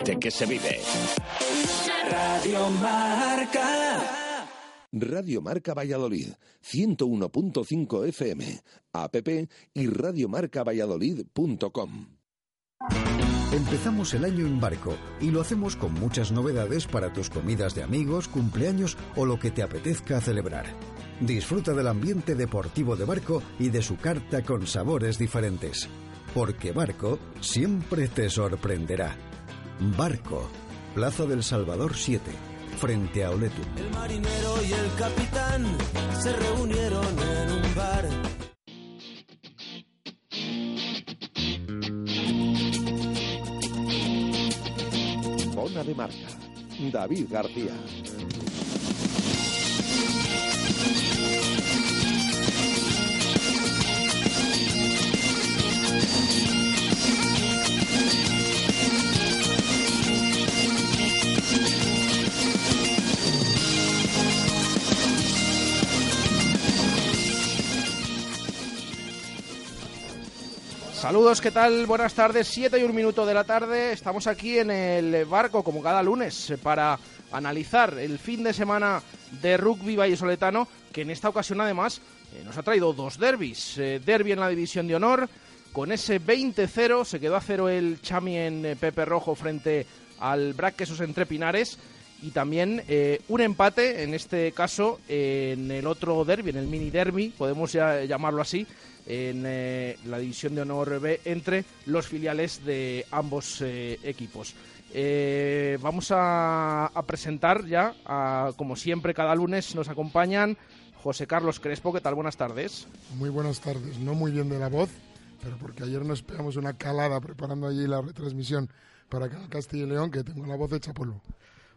deporte que se vive. Radio Marca. Radio Marca Valladolid, 101.5 FM, app y radiomarcavalladolid.com. Empezamos el año en barco y lo hacemos con muchas novedades para tus comidas de amigos, cumpleaños o lo que te apetezca celebrar. Disfruta del ambiente deportivo de barco y de su carta con sabores diferentes. Porque Barco siempre te sorprenderá. Barco, Plaza del Salvador 7, frente a Oletu. El marinero y el capitán se reunieron en un bar. Bona de Marca, David García. Saludos, ¿qué tal? Buenas tardes, 7 y un minuto de la tarde. Estamos aquí en el barco, como cada lunes, para analizar el fin de semana de rugby vallesoletano, que en esta ocasión además eh, nos ha traído dos derbis. Eh, derby en la división de honor, con ese 20-0, se quedó a cero el Chami en eh, Pepe Rojo frente al Brac Quesos entre Pinares. Y también eh, un empate, en este caso, en el otro derby, en el mini derby, podemos ya llamarlo así, en eh, la división de honor B entre los filiales de ambos eh, equipos. Eh, vamos a, a presentar ya, a- como siempre, cada lunes nos acompañan José Carlos Crespo. ¿Qué tal? Buenas tardes. Muy buenas tardes. No muy bien de la voz, pero porque ayer nos pegamos una calada preparando allí la retransmisión para Castilla y León, que tengo la voz hecha polvo.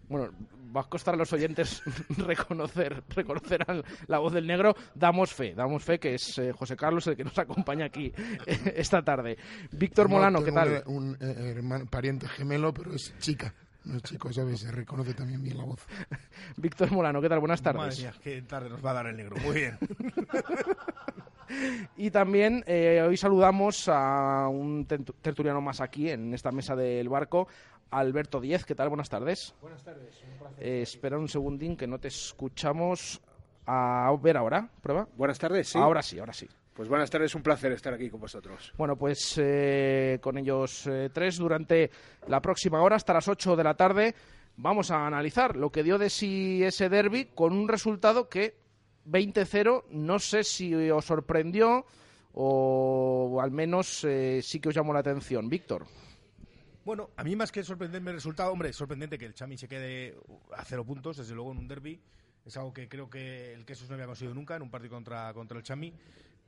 Bueno, va a costar a los oyentes reconocer, reconocer al- la voz del negro. Damos fe, damos fe que es eh, José Carlos el que nos acompaña aquí eh, esta tarde. Víctor Molano, ¿qué tal? Un, un, eh, hermano- pariente gemelo, pero es chica. No es chico, ¿sabes? Se reconoce también bien la voz. Víctor Molano, ¿qué tal? Buenas Madre tardes. mía, qué tarde nos va a dar el negro. Muy bien. Y también eh, hoy saludamos a un tertu- tertuliano más aquí en esta mesa del barco, Alberto Diez. ¿Qué tal? Buenas tardes. Buenas tardes. espera un segundín que no te escuchamos. A ver ahora, prueba. Buenas tardes, sí. Ahora sí, ahora sí. Pues buenas tardes, un placer estar aquí con vosotros. Bueno, pues eh, con ellos eh, tres durante la próxima hora, hasta las 8 de la tarde, vamos a analizar lo que dio de sí ese derby con un resultado que 20-0, no sé si os sorprendió o al menos eh, sí que os llamó la atención. Víctor. Bueno, a mí más que sorprenderme el resultado, hombre, es sorprendente que el Chami se quede a cero puntos, desde luego en un derby. Es algo que creo que el Quesos no había conseguido nunca en un partido contra, contra el Chami.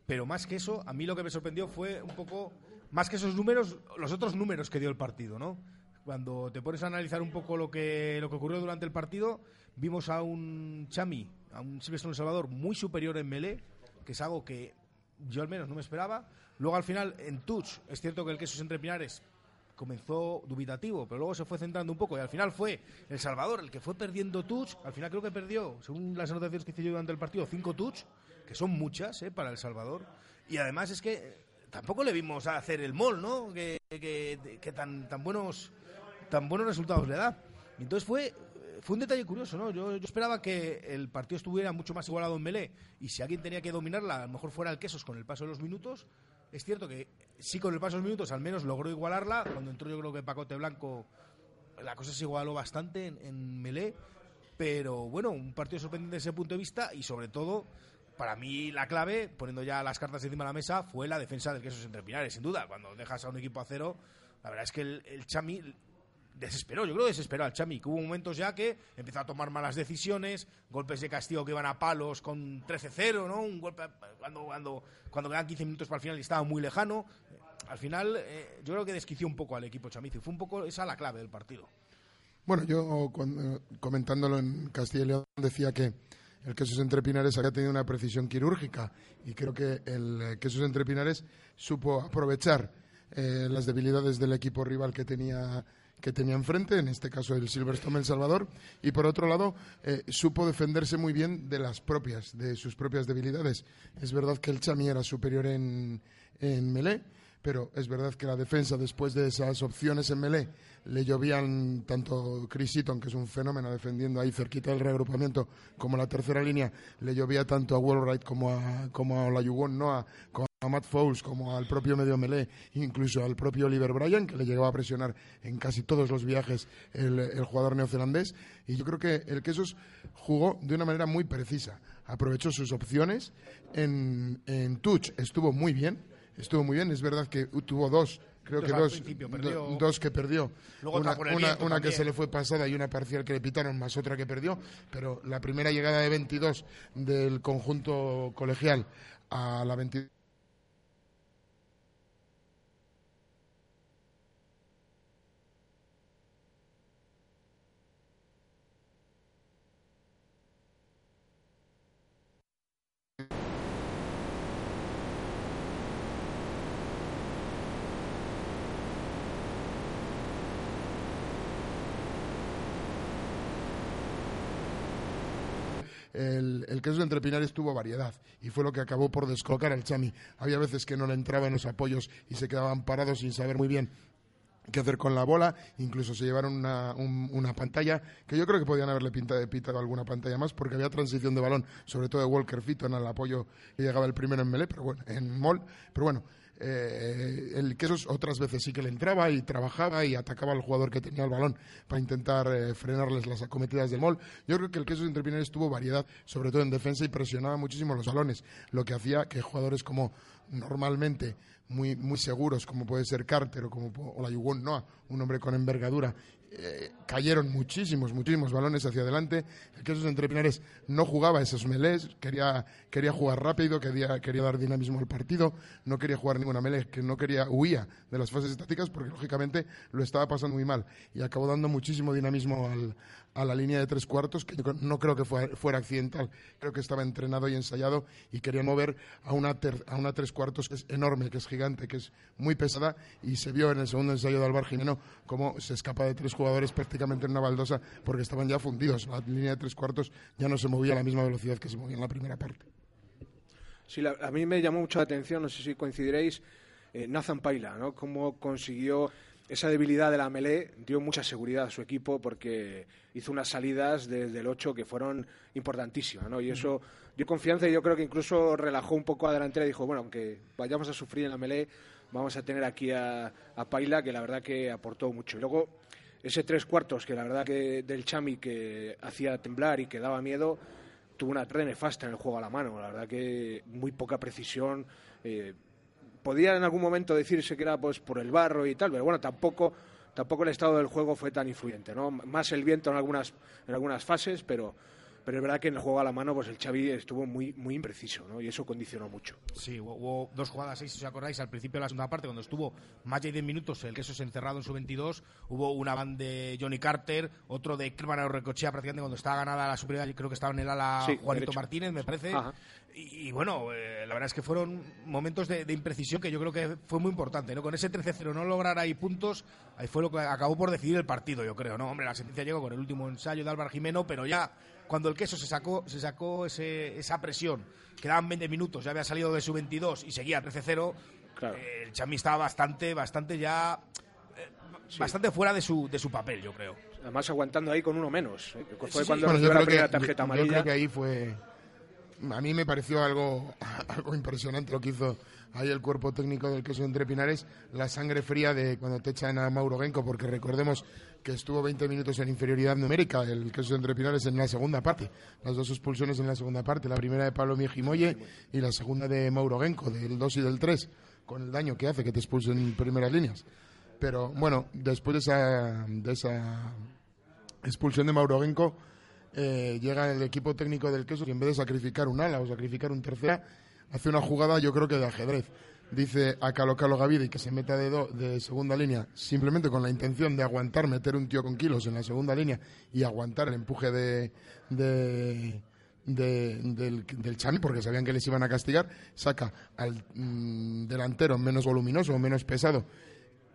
Pero más que eso, a mí lo que me sorprendió fue un poco, más que esos números, los otros números que dio el partido, ¿no? Cuando te pones a analizar un poco lo que, lo que ocurrió durante el partido, vimos a un Chami, a un Silvestre El Salvador muy superior en melee, que es algo que yo al menos no me esperaba. Luego al final, en touch, es cierto que el Quesos entre Pinares comenzó dubitativo, pero luego se fue centrando un poco y al final fue El Salvador el que fue perdiendo touch. Al final creo que perdió, según las anotaciones que hice yo durante el partido, cinco touch, que son muchas ¿eh? para El Salvador. Y además es que eh, tampoco le vimos hacer el mol, ¿no? Que, que- que tan, tan, buenos, tan buenos resultados le da. Entonces fue, fue un detalle curioso, ¿no? Yo, yo esperaba que el partido estuviera mucho más igualado en Melé y si alguien tenía que dominarla, a lo mejor fuera el Quesos con el paso de los minutos. Es cierto que sí con el paso de los minutos al menos logró igualarla. Cuando entró yo creo que Pacote Blanco la cosa se igualó bastante en, en Melé. Pero bueno, un partido sorprendente desde ese punto de vista y sobre todo, para mí la clave, poniendo ya las cartas encima de la mesa, fue la defensa del Quesos entre Pinares, sin duda. Cuando dejas a un equipo a cero, la verdad es que el, el Chami desesperó, yo creo que desesperó al Chami, hubo momentos ya que empezó a tomar malas decisiones, golpes de castigo que iban a palos con 13-0, ¿no? Un golpe cuando, cuando, cuando quedan 15 minutos para el final y estaba muy lejano. Al final, eh, yo creo que desquició un poco al equipo chamizo. y Fue un poco esa la clave del partido. Bueno, yo cuando- comentándolo en Castilla y León decía que el Quesos Entre Pinares había tenido una precisión quirúrgica y creo que el eh, Quesos Entre Pinares supo aprovechar eh, las debilidades del equipo rival que tenía que tenía enfrente, en este caso el Silverstone El Salvador, y por otro lado eh, supo defenderse muy bien de las propias, de sus propias debilidades. Es verdad que el Chami era superior en, en melee, pero es verdad que la defensa, después de esas opciones en Melé, le llovían tanto Chris Eaton, que es un fenómeno defendiendo ahí cerquita del reagrupamiento, como la tercera línea, le llovía tanto a Wallwright como a, como a Olayugon Noah, a Matt Fowles, como al propio medio Melé, incluso al propio Oliver Bryan, que le llegaba a presionar en casi todos los viajes el, el jugador neozelandés. Y yo creo que el Quesos jugó de una manera muy precisa. Aprovechó sus opciones. En, en touch estuvo muy bien estuvo muy bien. Es verdad que tuvo dos, creo que dos, dos que perdió. una, una, que se le fue pasada y una parcial que le pitaron, más otra que perdió. Pero la primera llegada de 22 del conjunto colegial a la 22 el, el queso de Entrepinares tuvo variedad y fue lo que acabó por descolocar al Chami. Había veces que no le entraban los apoyos y se quedaban parados sin saber muy bien qué hacer con la bola, incluso se llevaron una, pantalla que yo creo que podían haberle pintado, pintado, alguna pantalla más porque había transición de balón, sobre todo de Walker Fitton al apoyo que llegaba el primero en Melé, pero bueno, en Mol, pero bueno, eh, el Quesos otras veces sí que le entraba y trabajaba y atacaba al jugador que tenía el balón para intentar eh, frenarles las acometidas del Mol. Yo creo que el Quesos Entrepinares tuvo variedad, sobre todo en defensa, y presionaba muchísimo los balones, lo que hacía que jugadores como normalmente muy, muy seguros, como puede ser Carter o como Olayuwon Noah, un hombre con envergadura, eh, cayeron muchísimos, muchísimos balones hacia adelante. El que esos entrepinares no jugaba esos melés, quería, quería jugar rápido, quería, quería dar dinamismo al partido, no quería jugar ninguna melé, que no quería, huía de las fases estáticas porque lógicamente lo estaba pasando muy mal y acabó dando muchísimo dinamismo al, a la línea de tres cuartos, que no creo que fuera, accidental, creo que estaba entrenado y ensayado y quería mover a una, a una tres cuartos que es enorme, que es gigante, que es muy pesada y se vio en el segundo ensayo de Álvaro Jimeno cómo se escapa de tres jugadores prácticamente en una baldosa porque estaban ya fundidos. La línea de tres cuartos ya no se movía a la misma velocidad que se movía en la primera parte. Sí, a mí me llamó mucho la atención, no sé si coincidiréis, eh, Nathan Paila, ¿no? Cómo consiguió esa debilidad de la Melé dio mucha seguridad a su equipo porque hizo unas salidas desde el 8 que fueron importantísimas, ¿no? Y eso dio confianza y yo creo que incluso relajó un poco a delantera y dijo, bueno, aunque vayamos a sufrir en la Melé, vamos a tener aquí a, Paila, que la verdad que aportó mucho. Y luego, ese tres cuartos, que la verdad que del Chami que hacía temblar y que daba miedo, tuvo una red nefasta en el juego a la mano. La verdad que muy poca precisión. Eh, podía en algún momento decirse que era pues por el barro y tal, pero bueno, tampoco tampoco el estado del juego fue tan influyente, ¿no? Más el viento en algunas en algunas fases, pero pero es verdad que en el juego a la mano pues el Xavi estuvo muy muy impreciso ¿no? y eso condicionó mucho. Sí, hubo, dos jugadas ahí, si os acordáis, al principio de la segunda parte, cuando estuvo más de 10 minutos el queso encerrado en su 22, hubo una van de Johnny Carter, otro de Kerman Recochea prácticamente cuando estaba ganada la superioridad, creo que estaba en el ala Juanito Martínez, me parece. Y, bueno, eh, la verdad es que fueron momentos de, imprecisión que yo creo que fue muy importante, ¿no? Con ese 13-0 no lograr ahí puntos, ahí fue lo que acabó por decidir el partido, yo creo, ¿no? Hombre, la sentencia llegó con el último ensayo de Álvaro Jimeno, pero ya cuando el queso se sacó, se sacó esa presión, quedaban 20 minutos, ya había salido de su 22 y seguía 13-0, eh, el Chami estaba bastante, bastante ya... Eh, bastante fuera de su, de su papel, yo creo. Además, aguantando ahí con uno menos. ¿eh? Fue cuando bueno, yo, creo que, tarjeta amarilla. yo creo que ahí fue. A mí me pareció algo, algo impresionante lo que hizo ahí el cuerpo técnico del queso entre Pinares, la sangre fría de cuando te echan a Mauro Genco, porque recordemos que estuvo 20 minutos en inferioridad numérica, el queso entre Pinares en la segunda parte, las dos expulsiones en la segunda parte, la primera de Pablo Mijimoye y la segunda de Mauro Genco, del 2 y del 3, con el daño que hace que te expulsen en primeras líneas. Pero bueno, después de esa, de esa expulsión de Mauro Genco, eh, llega el equipo técnico del queso y en vez de sacrificar un ala o sacrificar un tercera, hace una jugada, yo creo que de ajedrez. Dice a Calo Calo Gavide que se meta de, de segunda línea simplemente con la intención de aguantar, meter un tío con kilos en la segunda línea y aguantar el empuje de, de, del, del Chami porque sabían que les iban a castigar. Saca al mm, delantero menos voluminoso o menos pesado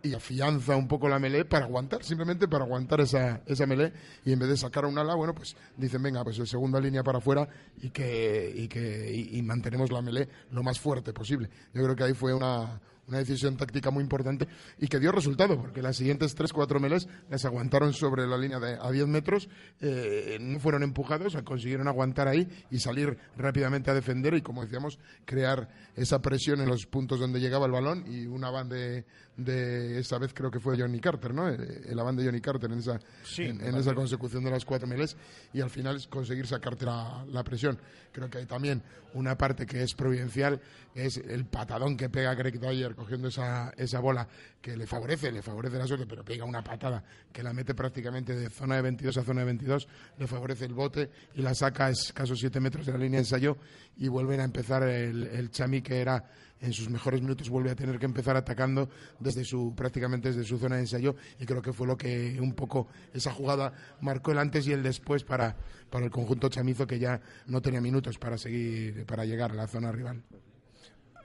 y afianza un poco la melee para aguantar, simplemente para aguantar esa, esa melee y en vez de sacar un ala, bueno, pues dicen, venga, pues segunda línea para afuera y que, y que y, mantenemos la melee lo más fuerte posible. Yo creo que ahí fue una, una decisión táctica muy importante y que dio resultado, porque las siguientes tres, cuatro meles las aguantaron sobre la línea de a 10 metros, eh, no fueron empujados, consiguieron aguantar ahí y salir rápidamente a defender y, como decíamos, crear esa presión en los puntos donde llegaba el balón y una banda de, de esa vez creo que fue Johnny Carter, ¿no? El, el de Johnny Carter en esa, en, esa consecución de las cuatro meles y al final conseguir sacarte la, la, presión. Creo que hay también una parte que es providencial, es el patadón que pega Greg Dyer cogiendo esa, esa bola que le favorece, le favorece la suerte, pero pega una patada que la mete prácticamente de zona de 22 a zona de 22, le favorece el bote y la saca a escasos 7 metros de la línea de ensayo y vuelven a empezar el, el Chami que era en sus mejores minutos vuelve a tener que empezar atacando desde su prácticamente desde su zona de ensayo y creo que fue lo que un poco esa jugada marcó el antes y el después para, para el conjunto chamizo que ya no tenía minutos para seguir para llegar a la zona rival.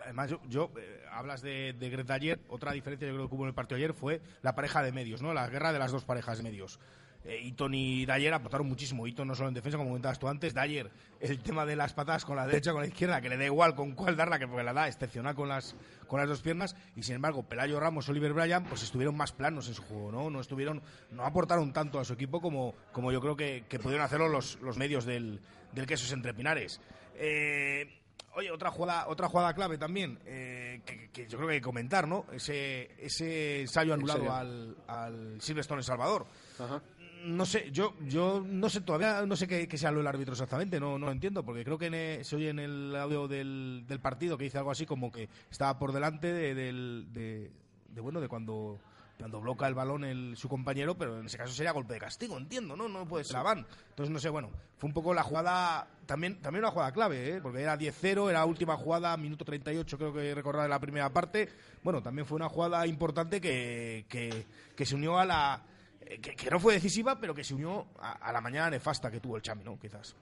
Además, yo, eh, hablas de, de Greta ayer, otra diferencia yo creo que hubo en el partido ayer fue la pareja de medios, ¿no? La guerra de las dos parejas de medios. Eh, y Dyer aportaron muchísimo. Eaton no solo en defensa, como comentabas tú antes. Dyer, el tema de las patadas con la derecha con la izquierda, que le da igual con cuál darla, que porque la da excepcional con las, con las dos piernas. Y sin embargo, Pelayo Ramos, Oliver Bryan, pues estuvieron más planos en su juego, ¿no? No estuvieron, no aportaron tanto a su equipo como, como yo creo que, que pudieron hacerlo los, los medios del, del Quesos Entre Pinares. Eh, Oye, otra jugada, otra jugada clave también, eh, que, yo creo que hay que comentar, ¿no? Ese, ese ensayo anulado al, al Silverstone El Salvador. Ajá no sé, yo yo no sé todavía, no sé qué, qué se habló el árbitro exactamente, no, no lo entiendo, porque creo que se oye en el audio del, del, partido que dice algo así como que estaba por delante de, de, bueno, de cuando cuando bloca el balón el, su compañero, pero en ese caso sería golpe de castigo, entiendo, ¿no? No puede ser van. Entonces, no sé, bueno, fue un poco la jugada, también, también una jugada clave, ¿eh? porque era 10-0, era última jugada, minuto 38 creo que recordar de la primera parte. Bueno, también fue una jugada importante que, que se unió a la eh, que, no fue decisiva, pero que se unió a, la mañana nefasta que tuvo el Chami, ¿no? Quizás.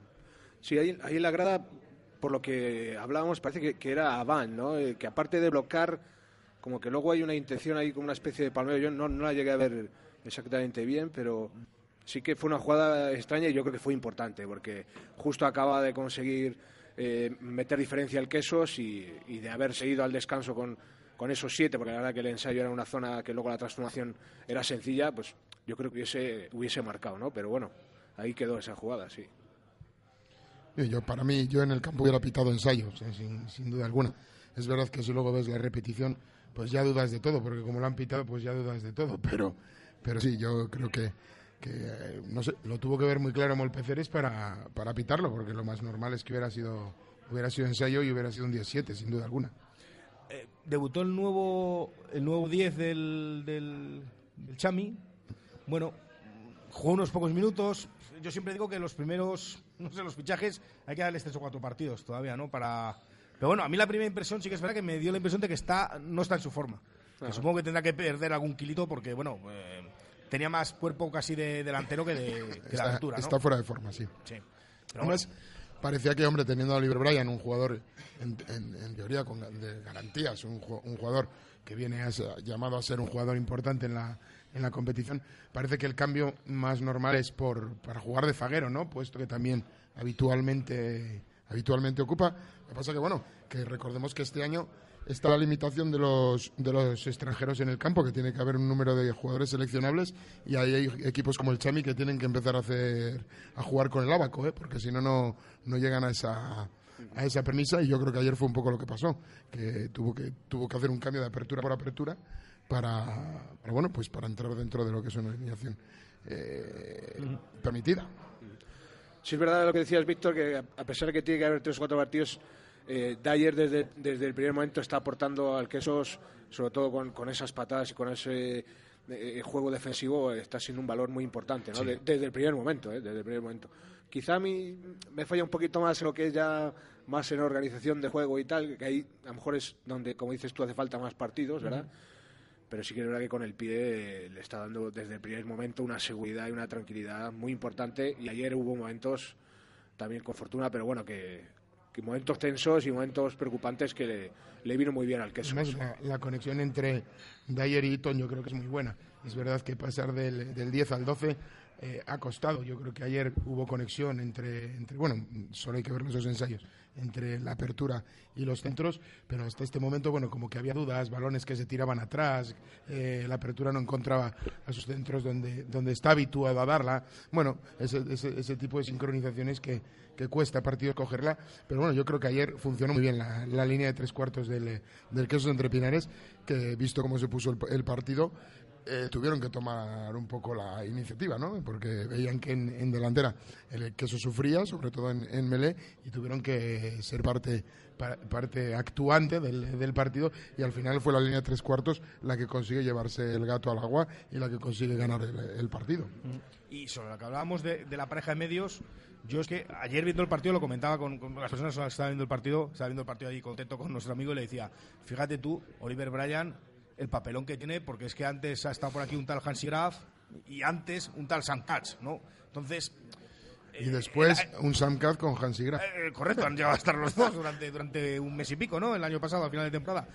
Sí, ahí, ahí en la grada, por lo que hablábamos, parece que, era Avan, ¿no? Eh, que aparte de bloquear, como que luego hay una intención ahí como una especie de palmeo. Yo no, no la llegué a ver exactamente bien, pero sí que fue una jugada extraña y yo creo que fue importante, porque justo acaba de conseguir eh, meter diferencia el Quesos y, de haber seguido al descanso con, con esos siete, porque la verdad que el ensayo era una zona que luego la transformación era sencilla, pues yo creo que hubiese, hubiese marcado, ¿no? Pero bueno, ahí quedó esa jugada, sí. Yo, para mí, yo en el campo hubiera pitado ensayos, sin, sin, duda alguna. Es verdad que si luego ves la repetición, pues ya dudas de todo, porque como lo han pitado, pues ya dudas de todo. Pero, pero sí, yo creo que, que no sé, lo tuvo que ver muy claro Molpeceres para, para pitarlo, porque lo más normal es que hubiera sido, hubiera sido ensayo y hubiera sido un 17, sin duda alguna. Eh, debutó el nuevo el nuevo 10 del, del, Chami. Bueno, jugó unos pocos minutos. Yo siempre digo que los primeros, no sé, los fichajes hay que darles tres o cuatro partidos todavía, ¿no? Para... Pero bueno, a mí la primera impresión sí que es verdad que me dio la impresión de que está no está en su forma. supongo que tendrá que perder algún kilito porque, bueno, eh, tenía más cuerpo casi de delantero que de, altura. Está fuera de forma, sí. sí. Pero parecía que, hombre, teniendo a Oliver Bryan, un jugador en, teoría con, de garantías, un, jugador que viene llamado a ser un jugador importante en la, en la competición, parece que el cambio más normal es por, para jugar de faguero, ¿no? Puesto que también habitualmente, habitualmente ocupa. Lo que pasa que, bueno, que recordemos que este año está la limitación de los, de los extranjeros en el campo, que tiene que haber un número de jugadores seleccionables y ahí hay equipos como el Chami que tienen que empezar a hacer a jugar con el abaco, ¿eh? porque si no, no llegan a esa a esa premisa y yo creo que ayer fue un poco lo que pasó, que tuvo que tuvo que hacer un cambio de apertura por apertura para, bueno pues para entrar dentro de lo que es una alineación eh, permitida. Sí es verdad lo que decías Víctor que a pesar de que tiene que haber tres o cuatro partidos eh, Dyer desde, desde el primer momento está aportando al Quesos, sobre todo con, con esas patadas y con ese eh, juego defensivo, está siendo un valor muy importante, ¿no? desde el primer momento, ¿eh? desde el primer momento. Quizá a mí me falla un poquito más lo que es ya más en organización de juego y tal, que ahí a lo mejor es donde, como dices tú, hace falta más partidos, ¿verdad? Pero sí que es verdad que con el pie le está dando desde el primer momento una seguridad y una tranquilidad muy importante. Y ayer hubo momentos también con fortuna, pero bueno, que, momentos tensos y momentos preocupantes que le, vino muy bien al queso. la, conexión entre Dyer y Eaton yo creo que es muy buena. Es verdad que pasar del, del 10 al 12 eh, ha costado. Yo creo que ayer hubo conexión entre, entre, bueno, solo hay que ver los dos ensayos, entre la apertura y los centros, pero hasta este momento, bueno, como que había dudas, balones que se tiraban atrás, eh, la apertura no encontraba a sus centros donde, donde está habituado a darla. Bueno, ese, ese, ese tipo de sincronizaciones que, que cuesta partido cogerla, pero bueno, yo creo que ayer funcionó muy bien la, la línea de tres cuartos del, del Quesos entre Pinares, que visto cómo se puso el, el partido, eh, tuvieron que tomar un poco la iniciativa, ¿no? Porque veían que en, en delantera el queso sufría, sobre todo en, en Melé, y tuvieron que ser parte, pa- parte actuante del, del partido, y al final fue la línea de tres cuartos la que consigue llevarse el gato al agua y la que consigue ganar el, el partido. Y sobre lo que hablábamos de, de la pareja de medios, yo es que ayer viendo el partido lo comentaba con, con las personas que estaban viendo el partido, estaba viendo el partido ahí contento con nuestro amigo y le decía, fíjate tú, Oliver Bryan, el papelón que tiene, porque es que antes ha estado por aquí un tal Hansi Graf y antes un tal Sam Katz, ¿no? Entonces, Y después un Sam Katz con Hansi Graf. eh, correcto, han llegado a estar los dos durante, durante un mes y pico, ¿no? El año pasado, al final de temporada.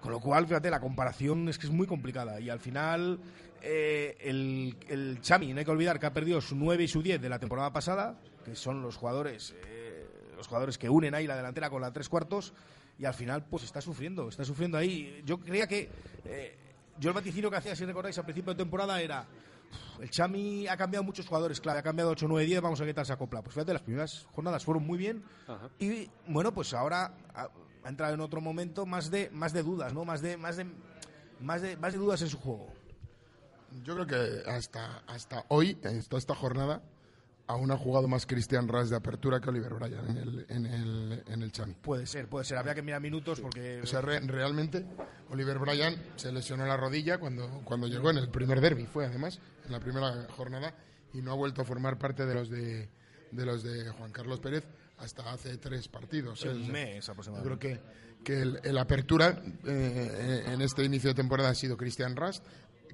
Con lo cual, fíjate, la comparación es que es muy complicada. Y al final, eh, el, el Chami, no hay que olvidar que ha perdido su 9 y su 10 de la temporada pasada, que son los jugadores, eh, los jugadores que unen ahí la delantera con la tres cuartos. Y al final, pues está sufriendo, está sufriendo ahí. Yo creía que. eh, yo el vaticino que hacía, si recordáis, al principio de temporada era. El Chami ha cambiado muchos jugadores, claro, ha cambiado 8, 9, 10, vamos a ver qué tal se acopla. Pues fíjate, las primeras jornadas fueron muy bien Ajá. y bueno, pues ahora ha, ha entrado en otro momento más de más de dudas, ¿no? Más de más de más de más de dudas en su juego. Yo creo que hasta, hasta hoy, hasta esta jornada, aún ha jugado más Christian Ras de apertura que Oliver Bryan en el, en el, en el Chami. Puede ser, puede ser. Habría que mirar minutos porque O sea, re- realmente Oliver Bryan se lesionó la rodilla cuando, cuando llegó en el primer derby, fue además, en la primera jornada, y no ha vuelto a formar parte de los de, de los de Juan Carlos Pérez hasta hace tres partidos. ¿eh? O un sea, mes Yo aproximadamente. creo que, que el, el apertura eh, en este inicio de temporada ha sido Christian Rast,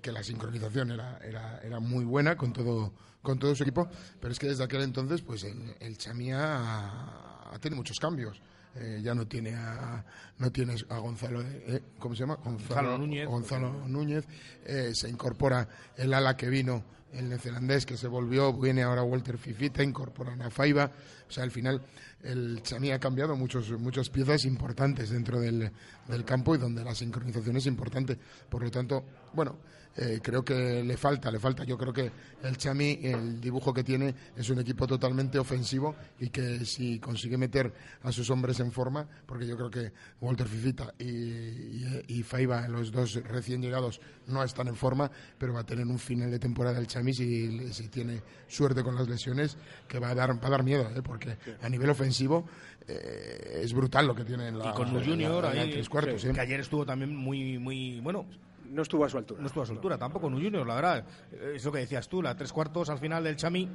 que la sincronización era, era, era muy buena con todo, con todo su equipo, pero es que desde aquel entonces pues el, el Chamía ha, ha tenido muchos cambios. Eh, ya no tiene a no tienes a Gonzalo eh, ¿cómo se llama? Gonzalo Núñez. Gonzalo Núñez eh, se incorpora el ala que vino el neozelandés que se volvió viene ahora Walter Fifita incorporan a Faiba o sea al final el Chami ha cambiado muchos, muchas piezas importantes dentro del, del campo y donde la sincronización es importante por lo tanto bueno eh, creo que le falta, le falta. Yo creo que el Chami, el dibujo que tiene, es un equipo totalmente ofensivo y que si consigue meter a sus hombres en forma, porque yo creo que Walter Fifita y Faiba, los dos recién llegados, no están en forma, pero va a tener un final de temporada el Chami si, si tiene suerte con las lesiones, que va a dar, va a dar miedo, ¿eh? Porque a nivel ofensivo eh, es brutal lo que tiene en la, y con la- Junior ahí, tres cuartos. que ayer estuvo también muy muy bueno. No estuvo a su altura. no estuvo a su altura tampoco un Junior la verdad. Eh, es lo que decías tú la tres cuartos al final del Chami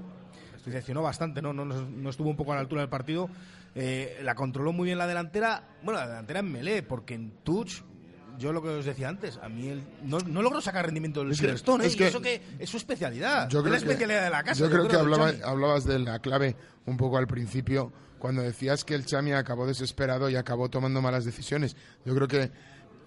decepcionó bastante no no, no, no estuvo un poco a la altura del partido. Eh, la controló muy bien la delantera bueno la delantera en Melé porque en touch yo lo que os decía antes, a mí el- no, no logro sacar rendimiento del Es que- Silverstone, ¿eh? es Y que- eso que es su especialidad, Yo es la que- especialidad de la casa. Yo creo que hablaba- hablabas de la clave un poco al principio cuando decías que el Chami acabó desesperado y acabó tomando malas decisiones. Yo creo que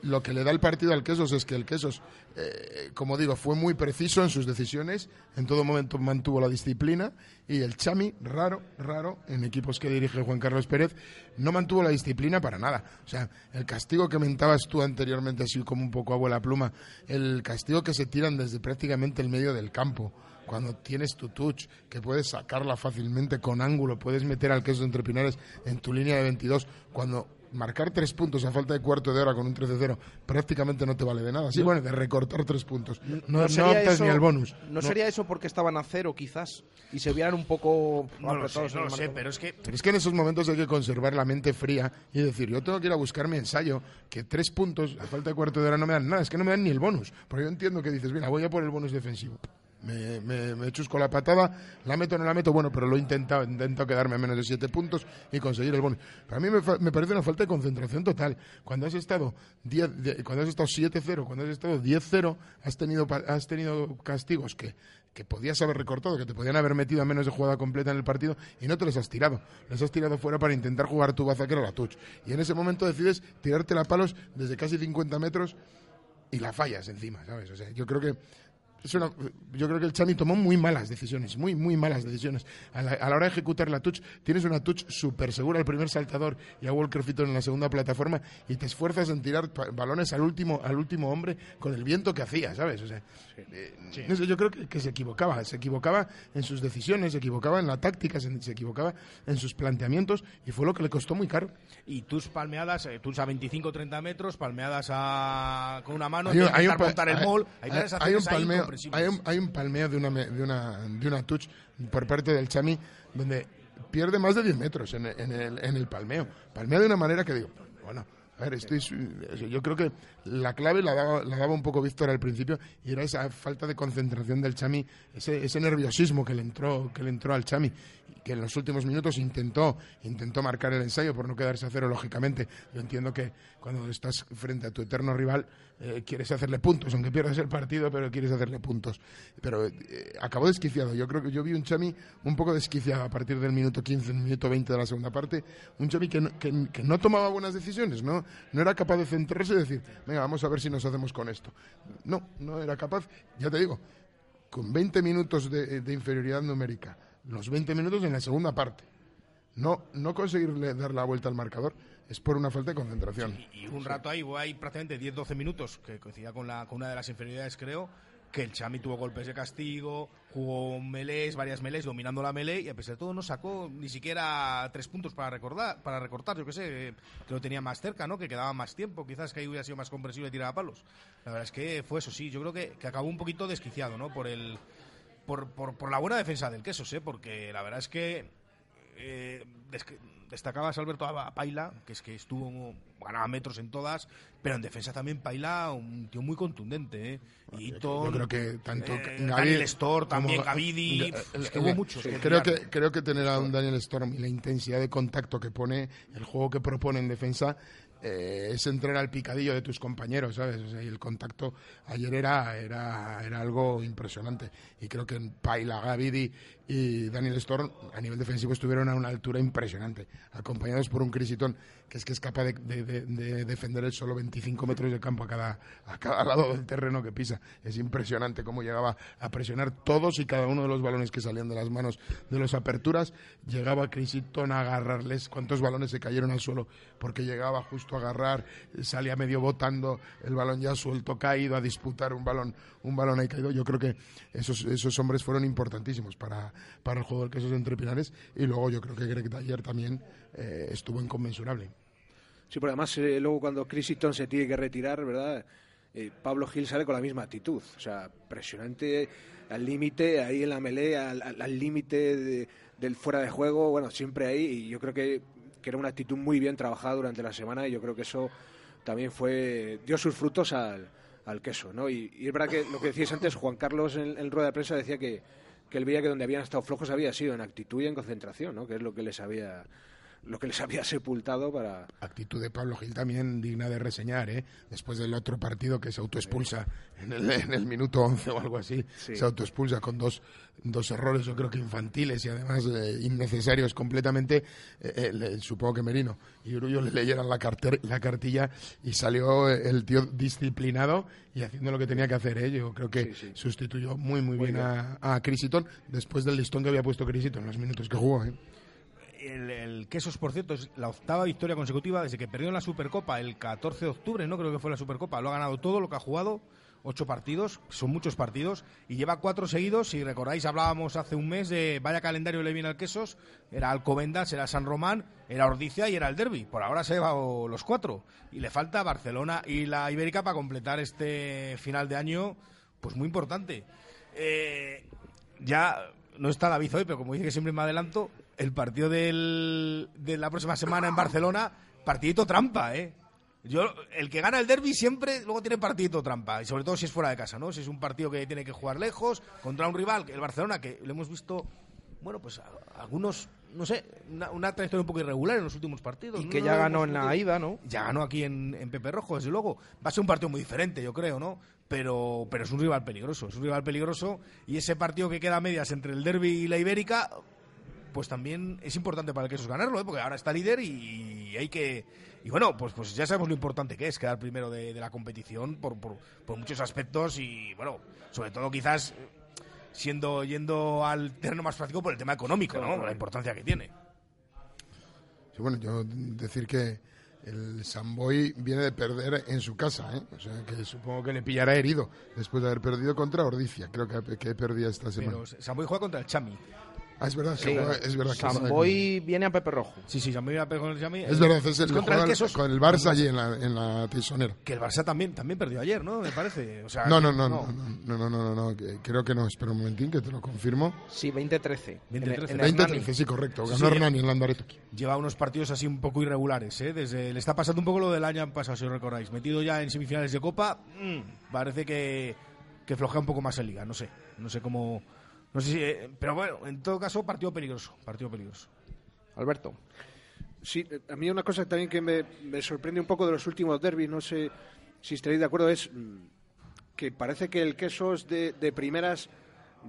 lo que le da el partido al Quesos es que el Quesos, eh, como digo, fue muy preciso en sus decisiones, en todo momento mantuvo la disciplina y el Chami, raro, raro, en equipos que dirige Juan Carlos Pérez, no mantuvo la disciplina para nada. O sea, el castigo que mentabas tú anteriormente, así como un poco abuela pluma, el castigo que se tiran desde prácticamente el medio del campo cuando tienes tu touch, que puedes sacarla fácilmente con ángulo, puedes meter al queso entre pinares en tu línea de 22, cuando marcar tres puntos a falta de cuarto de hora con un 13-0 prácticamente no te vale de nada. Sí, bueno, de recortar tres puntos. No, no sería optas eso- ni al bonus. ¿No, sería eso porque estaban a cero, quizás? Y se vieran un poco No lo sé, no el lo sé, pero es que Pero es que en esos momentos hay que conservar la mente fría y decir, yo tengo que ir a buscar mi ensayo, que tres puntos a falta de cuarto de hora no me dan nada, es que no me dan ni el bonus. Porque yo entiendo que dices, mira, voy a por el bonus defensivo. Me, me, me chusco la patada, la meto o no la meto, bueno, pero lo he intentado, he intentado quedarme a menos de siete puntos y conseguir el bonus. Para mí me, fa- me parece una falta de concentración total. Cuando has estado 10 de- cuando has estado 7-0, cuando has estado 10-0, has tenido, has tenido castigos que, que podías haber recortado, que te podían haber metido a menos de jugada completa en el partido y no te les has tirado. Les has tirado fuera para intentar jugar tu baza, que era la touch. Y en ese momento decides tirarte la palos desde casi 50 metros y la fallas encima, ¿sabes? O sea, yo creo que es una- yo creo que el Chami tomó muy malas decisiones, muy, muy malas decisiones. A la, a la hora de ejecutar la touch, tienes una touch súper segura al primer saltador y a Walker Fitton en la segunda plataforma y te esfuerzas en tirar balones al último, al último hombre con el viento que hacía, ¿sabes? O sea, eh, no sé, yo creo que, que se equivocaba, se equivocaba en sus decisiones, se equivocaba en la táctica, se, se equivocaba en sus planteamientos y fue lo que le costó muy caro. Y tus palmeadas, eh, tus a 25 o 30 metros, palmeadas a, con una mano, Hay un- hay un el hay- mol. hay- hay un palmeo, hay un, hay un palmeo de una, de una de una touch por parte del Chami donde pierde más de 10 metros en, en el, en el palmeo. Palmea de una manera que digo, bueno, a ver, estoy, su- yo creo que la clave la daba, un poco Víctor al principio y era esa falta de concentración del Chami, ese, ese nerviosismo que le entró que le entró al Chami que en los últimos minutos intentó intentó marcar el ensayo por no quedarse a cero lógicamente. Yo entiendo que cuando estás frente a tu eterno rival eh, quieres hacerle puntos, aunque pierdas el partido, pero quieres hacerle puntos. Pero eh, acabó desquiciado. Yo creo que yo vi un Chami un poco desquiciado a partir del minuto 15, el minuto 20 de la segunda parte. Un Chami que no, que, que no tomaba buenas decisiones, ¿no? no era capaz de centrarse y decir, venga, vamos a ver si nos hacemos con esto. No, no era capaz. Ya te digo, con 20 minutos de, de inferioridad numérica, los 20 minutos en la segunda parte. No, no conseguirle dar la vuelta al marcador es por una falta de concentración. Y un rato ahí, ahí prácticamente 10-12 minutos, que coincidía con, la, con una de las inferioridades, creo, que el Chami tuvo golpes de castigo, jugó melés, varias melés, dominando la melé, y a pesar de todo no sacó ni siquiera tres puntos para recordar, para recortar, yo qué sé, que lo tenía más cerca, ¿no? Que quedaba más tiempo, quizás que ahí hubiera sido más comprensible tirar a palos. La verdad es que fue eso, sí, yo creo que, que acabó un poquito desquiciado, ¿no? Por el... Por, por, por la buena defensa del Quesos, ¿eh? Porque la verdad es que eh, des- destacabas Alberto a Paila, que es que estuvo ganaba metros en todas, pero en defensa también Paila, un tío muy contundente, ¿eh? Y Yo creo que tanto eh, Daniel Storr, como también Ga- Gavidi, el- es que hubo muchos. sí, que creo que creo que tener a un Daniel Storm y la intensidad de contacto que pone el juego que propone en defensa eh, es entrar al picadillo de tus compañeros, ¿sabes? O sea, y el contacto ayer era, era, era algo impresionante. Y creo que Paila, Gavidi y Daniel Storm a nivel defensivo estuvieron a una altura impresionante, acompañados por un Crisitón que es que es capaz de, de- de- de defender el solo 25 metros de campo a cada, a cada lado del terreno que pisa. Es impresionante cómo llegaba a presionar todos y cada uno de los balones que salían de las manos de las aperturas. Llegaba Crisitón a agarrarles cuántos balones se cayeron al suelo porque llegaba justo a agarrar, salía medio botando el balón ya suelto, caído, a disputar un balón, un balón ahí caído. Yo creo que esos, esos hombres fueron importantísimos para, para el juego del quesos entre Pinares y luego yo creo que Greg Dyer también eh, estuvo inconmensurable. Sí, porque además eh, luego cuando Chris Eaton se tiene que retirar, ¿verdad? Eh, Pablo Gil sale con la misma actitud, o sea, presionante al límite, ahí en la al- al límite de- del fuera de juego, bueno, siempre ahí, y yo creo que, que era una actitud muy bien trabajada durante la semana, y yo creo que eso también fue dio sus frutos al, al queso, ¿no? Y, y es verdad que lo que decías antes, Juan Carlos en, en rueda de prensa decía que, que él veía que donde habían estado flojos había sido en actitud y en concentración, ¿no? Que es lo que les había lo que les había sepultado para actitud de Pablo Gil también digna de reseñar, ¿eh? Después del otro partido que se autoexpulsa en el, en el minuto 11 o algo así, Sí. se autoexpulsa con dos, dos errores, yo creo que infantiles y además eh, innecesarios completamente. eh, eh, le- supongo que Merino y Urullo le leyeran la, carter- la cartilla y salió el tío disciplinado y haciendo lo que tenía que hacer. ¿eh? Yo creo que Sí, sí. sustituyó muy, muy, bien, a, a Crisiton después del listón que había puesto Crisiton en los minutos que jugó. ¿eh? El, el Quesos, por cierto, es la octava victoria consecutiva desde que perdió en la Supercopa el 14 de octubre, ¿no? Creo que fue la Supercopa. Lo ha ganado todo lo que ha jugado, ocho partidos, son muchos partidos, y lleva cuatro seguidos. Si recordáis, hablábamos hace un mes de vaya calendario le viene al Quesos. Era Alcobendas, era San Román, era Ordicia y era el Derby. Por ahora se ha llevado los cuatro. Y le falta Barcelona y la Ibérica para completar este final de año, pues muy importante. Eh, ya no está David hoy, pero como dice que siempre me adelanto, el partido del- de la próxima semana en Barcelona, partidito trampa, ¿eh? Yo, el que gana el derby siempre luego tiene partidito trampa, y sobre todo si es fuera de casa, ¿no? Si es un partido que tiene que jugar lejos, contra un rival, el Barcelona, que lo hemos visto, bueno, pues a- algunos, no sé, una, una trayectoria un poco irregular en los últimos partidos. Y ¿no? que ya ganó hemos en la ida, ¿no? Ya ganó aquí en, en Pepe Rojo, desde luego. Va a ser un partido muy diferente, yo creo, ¿no? Pero, pero es un rival peligroso, es un rival peligroso. Y ese partido que queda a medias entre el derby y la Ibérica, pues también es importante para el Quesos ganarlo, ¿eh? porque ahora está líder y hay que... Y bueno, pues, pues ya sabemos lo importante que es quedar primero de, la competición por, por, por, muchos aspectos y, bueno, sobre todo quizás siendo yendo al terreno más práctico por el tema económico, ¿no? La importancia que tiene. Sí, bueno, yo decir que el Samboy viene de perder en su casa, ¿eh? O sea, que supongo que le pillará herido después de haber perdido contra Ordicia. Creo que, que perdía esta semana. Pero Samboy juega contra el Chami. Ah, es verdad, es verdad. Samboy viene a Pepe Rojo. Sí, sí, Samboy viene a Pepe Rojo. Es verdad, es el, contra el con el Barça allí en la, en la tisonera. Que el Barça también, también perdió ayer, ¿no? Me parece. O sea, no, no, no, no, no, no, no, no, creo que no. Espera un momentín que te lo confirmo. Sí, 20-13. 20-13, sí, correcto. Ganó Hernani en Landareto. Lleva unos partidos así un poco irregulares, ¿eh? Desde, le está pasando un poco lo del año pasado, si os recordáis. Metido ya en semifinales de Copa, mm, parece que, que flojea un poco más en Liga. No sé, no sé cómo no sé si, eh, pero bueno, en todo caso, partido peligroso, partido peligroso. Alberto. Sí, a mí una cosa también que me, sorprende un poco de los últimos derbis, no sé si estaréis de acuerdo, es mm, que parece que el Quesos de, de primeras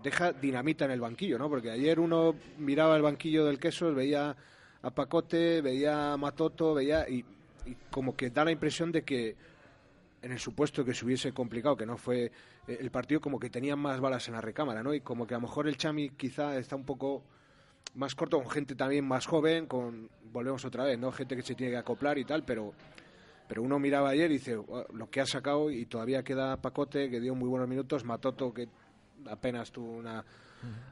deja dinamita en el banquillo, ¿no? Porque ayer uno miraba el banquillo del Quesos, veía a Pacote, veía a Matoto, veía y, y como que da la impresión de que en el supuesto que se hubiese complicado, que no fue eh, el partido, como que tenían más balas en la recámara, ¿no? Y como que a lo mejor el Chami quizá está un poco más corto, con gente también más joven, con volvemos otra vez, ¿no? Gente que se tiene que acoplar y tal, pero pero uno miraba ayer y dice, lo que ha sacado y todavía queda Pacote, que dio muy buenos minutos, Matoto, que apenas tuvo una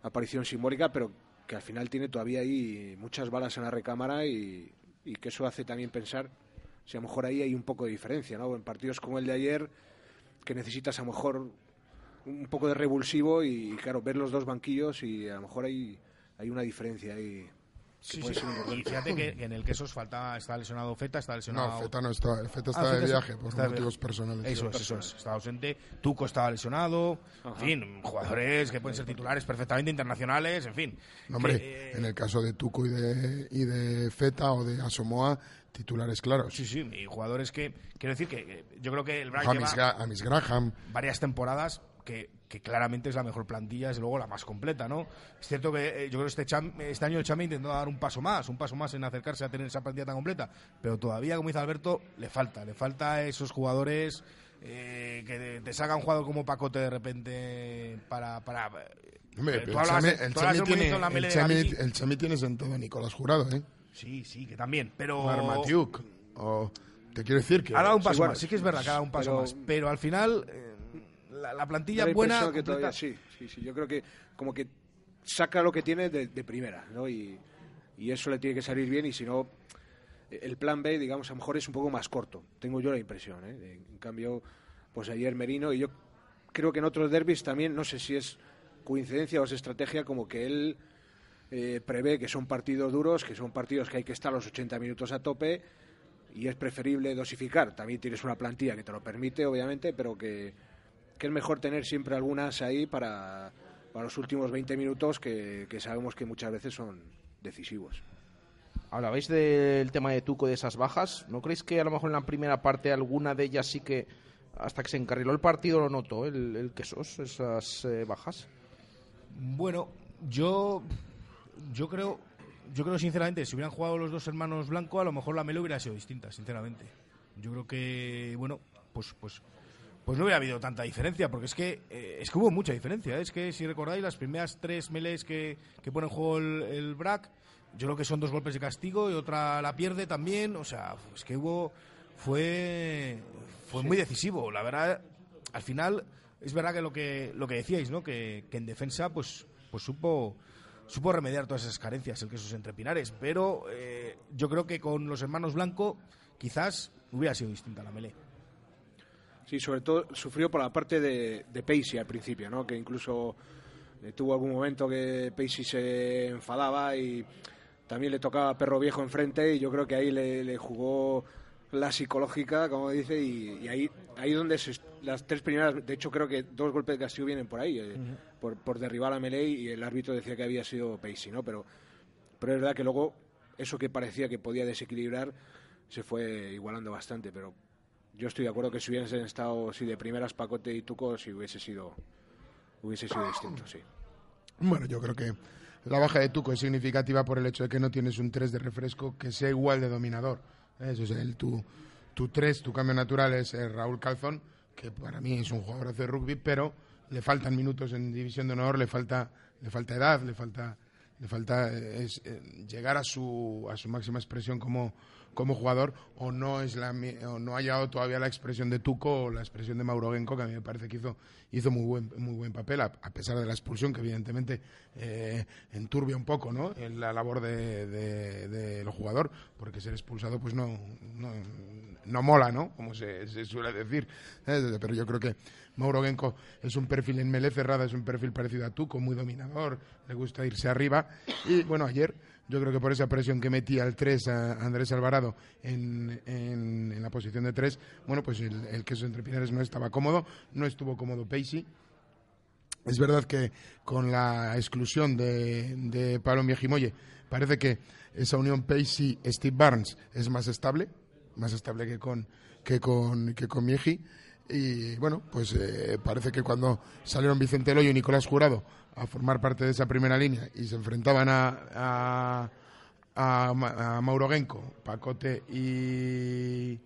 aparición simbólica, pero que al final tiene todavía ahí muchas balas en la recámara y, y que eso hace también pensar si a lo mejor ahí hay un poco de diferencia, ¿no? En partidos como el de ayer, que necesitas a lo mejor un poco de revulsivo y, claro, ver los dos banquillos y a lo mejor hay, hay una diferencia ahí. Sí, sí. Y fíjate que, en el Quesos falta, está lesionado Feta, está lesionado... No, Feta no está, Feta está ah, de viaje por motivos personales. Eso es, eso es, está ausente. Tuco estaba lesionado, en fin, jugadores que pueden ser titulares perfectamente internacionales, en fin. hombre, en el caso de Tuco y de, y de Feta o de Asomoa, titulares claros. Sí, sí, y jugadores que, quiero decir que yo creo que el Bright a Miss Graham. varias temporadas que, que, claramente es la mejor plantilla, es luego la más completa, ¿no? Es cierto que eh, yo creo que este, este año el Chami intentó dar un paso más, un paso más en acercarse a tener esa plantilla tan completa, pero todavía, como dice Alberto, le falta, le falta esos jugadores eh, que te, salga un jugador como Pacote de repente para... para Hombre, el, Chami, el, Chami tiene, el, Chami, el Chami tiene sentado a Nicolás Jurado, ¿eh? Sí, sí, que también, pero... Marmatiuk, o... Te quiero decir que... Ha dado un paso más, sí que es verdad que ha dado un paso más, pero al final eh, la, plantilla buena... Que todavía, sí, sí, sí, yo creo que como que saca lo que tiene de, primera, ¿no? Y, y, eso le tiene que salir bien y si no, el plan B, digamos, a lo mejor es un poco más corto, tengo yo la impresión, ¿eh? En cambio, pues ayer Merino y yo creo que en otros derbis también, no sé si es coincidencia o es estrategia, como que él eh, prevé que son partidos duros, que son partidos que hay que estar los 80 minutos a tope y es preferible dosificar. También tienes una plantilla que te lo permite, obviamente, pero que, es mejor tener siempre algunas ahí para, para los últimos 20 minutos que, sabemos que muchas veces son decisivos. Hablabais del tema de Tuco de esas bajas. ¿No creéis que a lo mejor en la primera parte alguna de ellas sí que, hasta que se encarriló el partido, lo notó el, el Quesos, esas eh, bajas? Bueno, yo yo creo, yo creo sinceramente, si hubieran jugado los dos hermanos Blanco, a lo mejor la melo hubiera sido distinta, sinceramente. Yo creo que, bueno, pues, pues, pues no hubiera habido tanta diferencia, porque es que, eh, es que hubo mucha diferencia. Es que si recordáis las primeras tres melees que, que pone en juego el, el BRAC, yo creo que son dos golpes de castigo y otra la pierde también. O sea, es que hubo, fue, fue muy decisivo. La verdad, al final, es verdad que lo que, lo que decíais, ¿no? Que, que en defensa, pues, pues supo supo remediar todas esas carencias el que sus entrepinares, pero eh, yo creo que con los hermanos Blanco quizás hubiera sido distinta la melee. Sí, sobre todo sufrió por la parte de, de Pacey al principio, ¿no? que incluso eh, tuvo algún momento que Pacey se enfadaba y también le tocaba perro viejo enfrente y yo creo que ahí le, jugó la psicológica, como dice, y, ahí ahí donde las tres primeras, de hecho creo que dos golpes de castigo vienen por ahí. Eh, por, por derribar a Melee y el árbitro decía que había sido Pacey, ¿no? Pero, pero es verdad que luego eso que parecía que podía desequilibrar se fue igualando bastante, pero yo estoy de acuerdo que si hubiesen estado si de primeras Pacote y Tuco, si hubiese sido hubiese sido distinto, sí. Bueno, yo creo que la baja de Tuco es significativa por el hecho de que no tienes un 3 de refresco que sea igual de dominador. Eso es el, tu, tu 3, tu cambio natural es eh, Raúl Calzón, que para mí es un jugador de rugby, pero le faltan minutos en división de honor, le falta, le falta edad, le falta, le falta eh, eh, llegar a su, a su máxima expresión como, como jugador o no es la o no ha llegado todavía la expresión de Tuco o la expresión de Mauro Genco que a mí me parece que hizo hizo muy buen muy buen papel a, pesar de la expulsión que evidentemente eh, enturbia un poco no en la labor de, del jugador porque ser expulsado pues no no, no mola no como se, suele decir pero yo creo que Mauro Genco es un perfil en mele cerrada es un perfil parecido a Tuco muy dominador le gusta irse arriba. Y bueno ayer yo creo que por esa presión que metía el 3 a Andrés Alvarado en, en, la posición de 3, bueno, pues el, el queso entre Pinares no estaba cómodo, no estuvo cómodo Pacey. Es verdad que con la exclusión de, de Pablo Miejimoye parece que esa unión Pacey-Steve Barnes es más estable, más estable que con, que con, que con Mieji. Y bueno, pues eh, parece que cuando salieron Vicente Loyo y Nicolás Jurado a formar parte de esa primera línea y se enfrentaban a, a, Mauro Genco, Pacote y,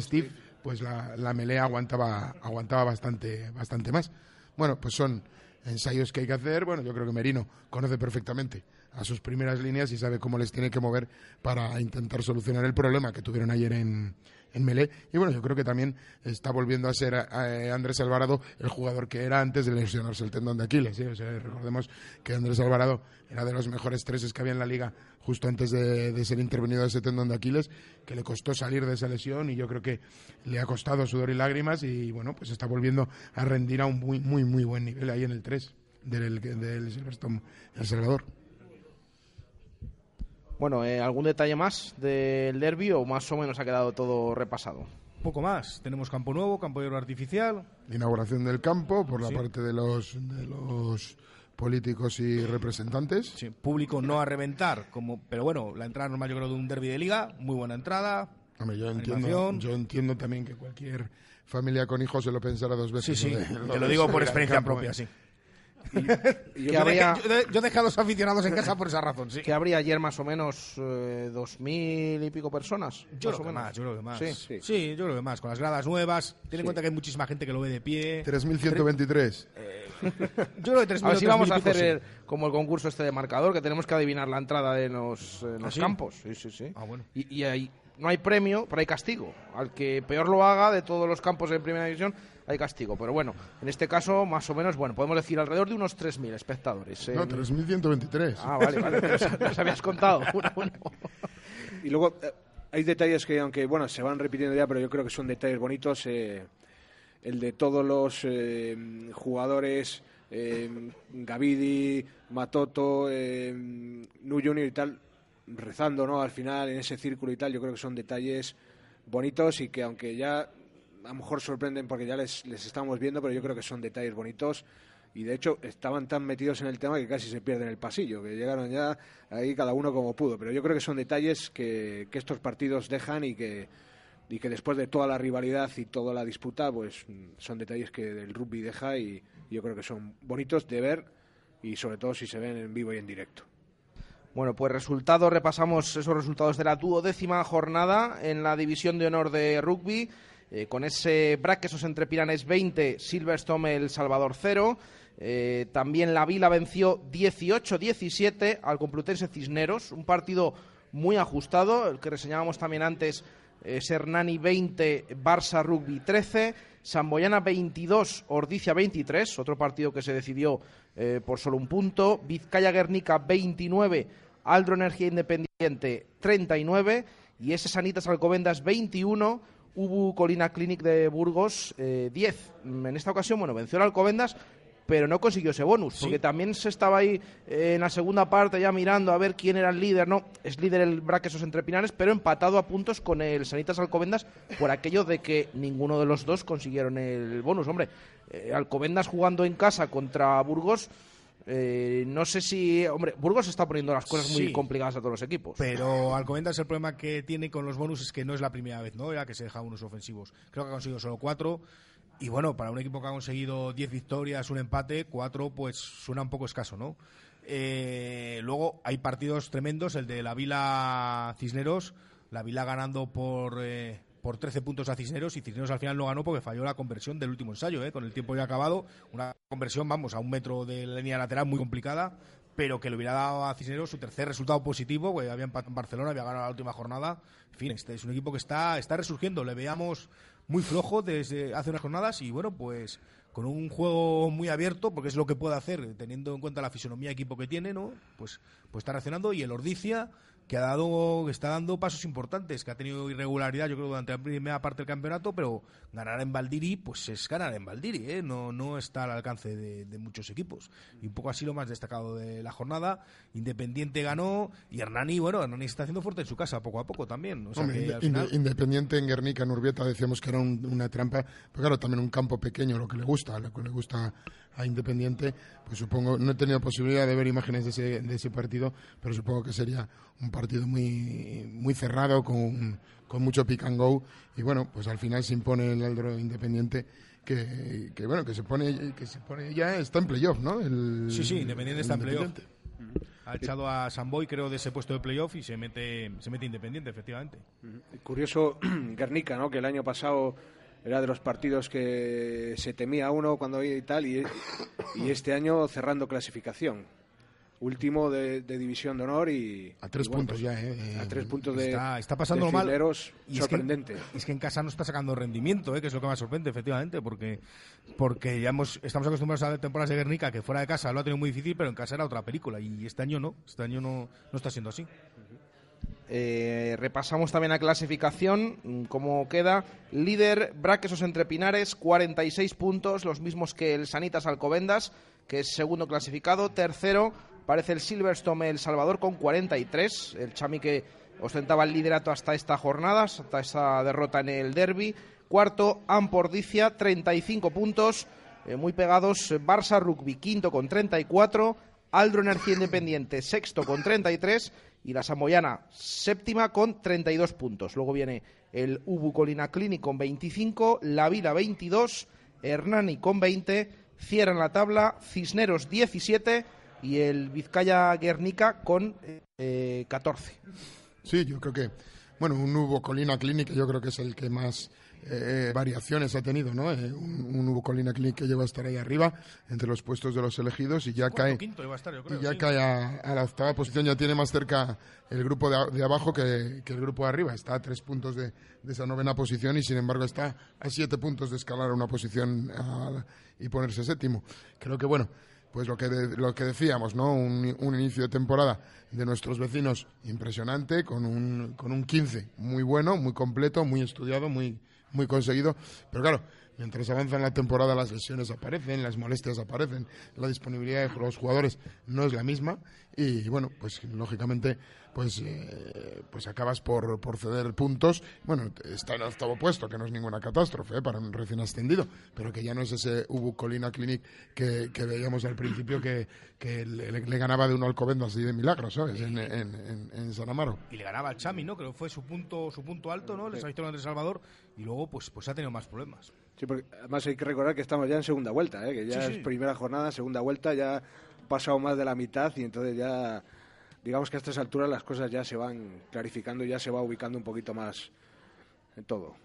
Steve, pues la, la, melea aguantaba, aguantaba bastante, bastante más. Bueno, pues son ensayos que hay que hacer. Bueno, yo creo que Merino conoce perfectamente a sus primeras líneas y sabe cómo les tiene que mover para intentar solucionar el problema que tuvieron ayer en, en Melé. Y bueno, yo creo que también está volviendo a ser eh, Andrés Alvarado el jugador que era antes de lesionarse el tendón de Aquiles. recordemos que Andrés Alvarado era de los mejores treses que había en la liga justo antes de, ser intervenido ese tendón de Aquiles, que le costó salir de esa lesión y yo creo que le ha costado sudor y lágrimas y bueno, pues está volviendo a rendir a un muy, muy, muy buen nivel ahí en el 3 del, del Silverstone El Salvador. Bueno, eh, ¿algún detalle más del derby o más o menos ha quedado todo repasado? Poco más. Tenemos campo nuevo, campo de artificial. Inauguración del campo por la parte de los, de los políticos y representantes. Sí, público no a reventar, como, pero bueno, la entrada normal yo creo de un derby de liga, muy buena entrada. yo entiendo, yo entiendo también que cualquier familia con hijos se lo pensara dos veces. Sí, sí, te lo digo por experiencia propia, ¿eh? sí. yo, dejé, a los aficionados en casa por esa razón, sí. Que habría ayer más o menos eh, dos mil y pico personas. Yo creo que más, yo creo que más. Sí, yo creo que más. Con las gradas nuevas. Ten en cuenta que hay muchísima gente que lo ve de pie. 3.123. Eh, yo creo que 3.000. A ver si vamos a hacer como el concurso este de marcador, que tenemos que adivinar la entrada de los, los ¿Ah, campos. Sí, sí, sí. Ah, bueno. Y, y hay, no hay premio, pero hay castigo. Al que peor lo haga de todos los campos en primera división hay castigo. Pero bueno, en este caso, más o menos, bueno, podemos decir alrededor de unos 3.000 espectadores. No, 3.123. Ah, vale, vale, pero habías contado. Y luego eh, hay detalles que, aunque, bueno, se van repitiendo ya, pero yo creo que son detalles bonitos. Eh, el de todos los eh, jugadores, Gavidi, Matoto, Nu Junior y tal, rezando, ¿no? Al final, en ese círculo y tal, yo creo que son detalles bonitos y que aunque ya a lo mejor sorprenden porque ya les, les estamos viendo, pero yo creo que son detalles bonitos y de hecho estaban tan metidos en el tema que casi se pierden el pasillo, que llegaron ya ahí cada uno como pudo, pero yo creo que son detalles que, que estos partidos dejan y que, y que después de toda la rivalidad y toda la disputa, pues son detalles que el rugby deja y yo creo que son bonitos de ver y sobre todo si se ven en vivo y en directo. Bueno, pues resultados, repasamos esos resultados de la duodécima jornada en la división de honor de rugby. Eh, con ese esos entre Piranes 20, Silverstone El Salvador 0. Eh, también la Vila venció 18-17 al Complutense Cisneros, un partido muy ajustado, el que reseñábamos también antes, eh, Sernani 20, Barça Rugby 13, Samboyana 22, Ordicia 23, otro partido que se decidió por solo un punto, Vizcaya Guernica 29, Aldro Energía Independiente 39 y ese Sanitas Alcobendas 21, Ubu Colina Clinic de Burgos 10. Eh, en esta ocasión, bueno, venció al Alcobendas, pero no consiguió ese bonus, porque también se estaba ahí eh, en la segunda parte ya mirando a ver quién era el líder. No, es líder el Braquesos entre Pinares, pero empatado a puntos con el Sanitas Alcobendas por aquello de que ninguno de los dos consiguieron el bonus. Hombre, eh, Alcobendas jugando en casa contra Burgos eh, no sé si, hombre, Burgos está poniendo las cosas muy complicadas a todos los equipos. Pero Alcobendas el problema que tiene con los bonus es que no es la primera vez, ¿no? Ya que se deja unos ofensivos. Creo que ha conseguido solo cuatro. Y bueno, para un equipo que ha conseguido diez victorias, un empate, cuatro, pues suena un poco escaso, ¿no? Eh, luego hay partidos tremendos, el de la Vila Cisneros, la Vila ganando por, eh, por 13 puntos a Cisneros y Cisneros al final no ganó porque falló la conversión del último ensayo, eh, con el tiempo ya acabado, una conversión, vamos, a un metro de línea lateral muy complicada, pero que le hubiera dado a Cisneros su tercer resultado positivo, porque había empatado en Barcelona, había ganado la última jornada. En fin, este es un equipo que está, está resurgiendo, le veíamos muy flojo desde hace unas jornadas y bueno, pues con un juego muy abierto, porque es lo que puede hacer, teniendo en cuenta la fisonomía de equipo que tiene, ¿no? Pues, pues está reaccionando y el Ordicia que ha dado, que está dando pasos importantes, que ha tenido irregularidad, yo creo, durante la primera parte del campeonato, pero ganar en Valdiri, pues es ganar en Valdiri, ¿eh? no, no está al alcance de, muchos equipos. Y un poco así lo más destacado de la jornada. Independiente ganó y Hernani, bueno, Hernani está haciendo fuerte en su casa poco a poco también. Independiente en Guernica, en Urbieta, decíamos que era una trampa, pero claro, también un campo pequeño, lo que le gusta, lo que le gusta a Independiente, pues supongo, no he tenido posibilidad de ver imágenes de ese, de ese partido, pero supongo que sería un partido muy, muy cerrado, con, con mucho pick and go, y bueno, pues al final se impone el Aldro Independiente. Que, que, bueno que se pone que se pone ya está en playoff no sí sí Independiente está en playoff. Ha echado a Samboy creo de ese puesto de playoff y se mete se mete Independiente efectivamente. Curioso Guernica no que el año pasado era de los partidos que se temía uno cuando y tal, y, y este año cerrando clasificación. Último de, división de honor y. A tres puntos ya, ¿eh? A tres puntos de. Está, está pasando mal. Y sorprendente. Es que, es que, en casa no está sacando rendimiento, ¿eh? que es lo que más sorprende, efectivamente, porque, porque ya hemos, estamos acostumbrados a ver temporadas de Guernica que fuera de casa lo ha tenido muy difícil, pero en casa era otra película. Y este año no. Este año no, no está siendo así. Eh, repasamos también la clasificación, mm, cómo queda. Líder Braquesos entre Pinares, 46 puntos, los mismos que el Sanitas Alcobendas, que es segundo clasificado. Tercero parece el Silverstone El Salvador con 43, el Chami que ostentaba el liderato hasta esta jornada, hasta esta derrota en el derby. Cuarto, Ampordicia, 35 puntos, eh, muy pegados. Barça Rugby, quinto con 34. Aldro Energía Independiente, sexto con 33 y la Samoyana séptima con 32 puntos. Luego viene el Ubu Colina Clinic con 25, La Vida 22, Hernani con 20, cierran la tabla Cisneros 17 y el Vizcaya Guernica con 14. Eh, sí, yo creo que, bueno, un Ubu Colina Clinic yo creo que es el que más eh, variaciones ha tenido, ¿no? Eh, un, un Hugo Colina Clinic que llegó a estar ahí arriba, entre los puestos de los elegidos, y ya cae, y ya cae a, la octava posición, ya tiene más cerca el grupo de, abajo que, el grupo de arriba. Está a tres puntos de, esa novena posición y, sin embargo, está a siete puntos de escalar una posición y ponerse séptimo. Creo que, bueno, pues lo que, lo que decíamos, ¿no? Un, un, inicio de temporada de nuestros vecinos impresionante, con un, con un 15 muy bueno, muy completo, muy estudiado, muy, muy conseguido, pero claro, mientras avanza en la temporada las lesiones aparecen, las molestias aparecen, la disponibilidad de los jugadores no es la misma. Y bueno, pues lógicamente pues eh, pues acabas por, por ceder puntos. Bueno, está en octavo puesto, que no es ninguna catástrofe eh, para un recién ascendido, pero que ya no es ese Ubu Colina Clinic que, que veíamos al principio que, que le, ganaba de un Alcobendas así de milagros, ¿sabes? En, en, en, San Amaro. Y le ganaba al Chami, ¿no? Creo que fue su punto su punto alto, ¿no? Les ha visto El Salvador y luego pues pues ha tenido más problemas. Sí, porque además hay que recordar que estamos ya en segunda vuelta, ¿eh? que ya es primera jornada, segunda vuelta, ya ha pasado más de la mitad y entonces ya, digamos que a estas alturas las cosas ya se van clarificando ya se va ubicando un poquito más en todo.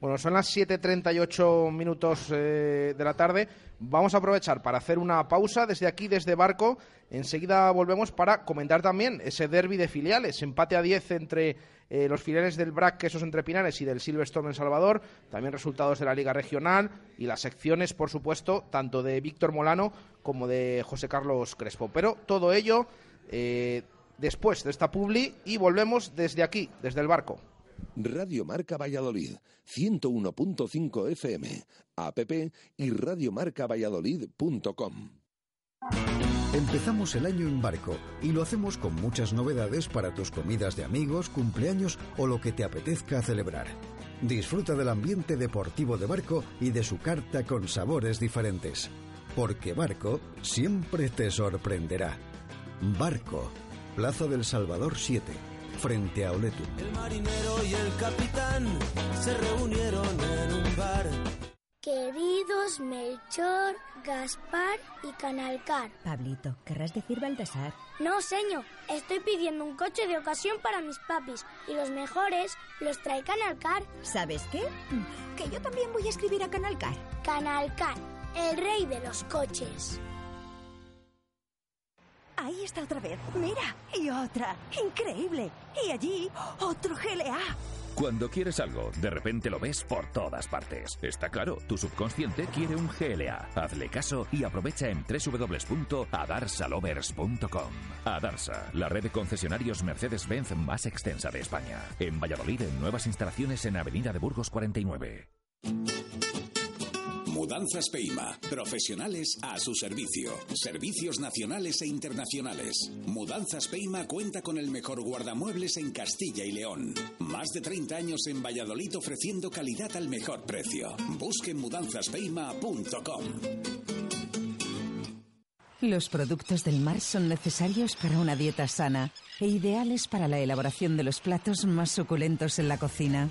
Bueno, son las 7.38 minutos eh, de la tarde. Vamos a aprovechar para hacer una pausa desde aquí, desde Barco. Enseguida volvemos para comentar también ese derby de filiales. Empate a 10 entre eh, los filiales del BRAC, Quesos Entre Pinares y del Silverstone en Salvador. También resultados de la Liga Regional y las secciones, por supuesto, tanto de Víctor Molano como de José Carlos Crespo. Pero todo ello eh, después de esta publi y volvemos desde aquí, desde el Barco. Radio Marca Valladolid, 101.5 FM, app y radiomarcavalladolid.com. Empezamos el año en barco y lo hacemos con muchas novedades para tus comidas de amigos, cumpleaños o lo que te apetezca celebrar. Disfruta del ambiente deportivo de barco y de su carta con sabores diferentes. Porque Barco siempre te sorprenderá. Barco, Plaza del Salvador 7 frente a Oletu. El marinero y el capitán se reunieron en un bar Queridos Melchor, Gaspar y Canalcar. Pablito, querrás decir Baltasar. No, señor. Estoy pidiendo un coche de ocasión para mis papis y los mejores los trae Canalcar. ¿Sabes qué? Que yo también voy a escribir a Canalcar. Canalcar, el rey de los coches. Ahí está otra vez. Mira, y otra. Increíble. Y allí, otro GLA. Cuando quieres algo, de repente lo ves por todas partes. Está claro, tu subconsciente quiere un GLA. Hazle caso y aprovecha en www.adarsalovers.com. Adarsa, la red de concesionarios Mercedes-Benz más extensa de España. En Valladolid, en nuevas instalaciones en Avenida de Burgos 49. Mudanzas Peima. Profesionales a su servicio. Servicios nacionales e internacionales. Mudanzas Peima cuenta con el mejor guardamuebles en Castilla y León. Más de 30 años en Valladolid ofreciendo calidad al mejor precio. Busque mudanzaspeima.com. Los productos del mar son necesarios para una dieta sana e ideales para la elaboración de los platos más suculentos en la cocina.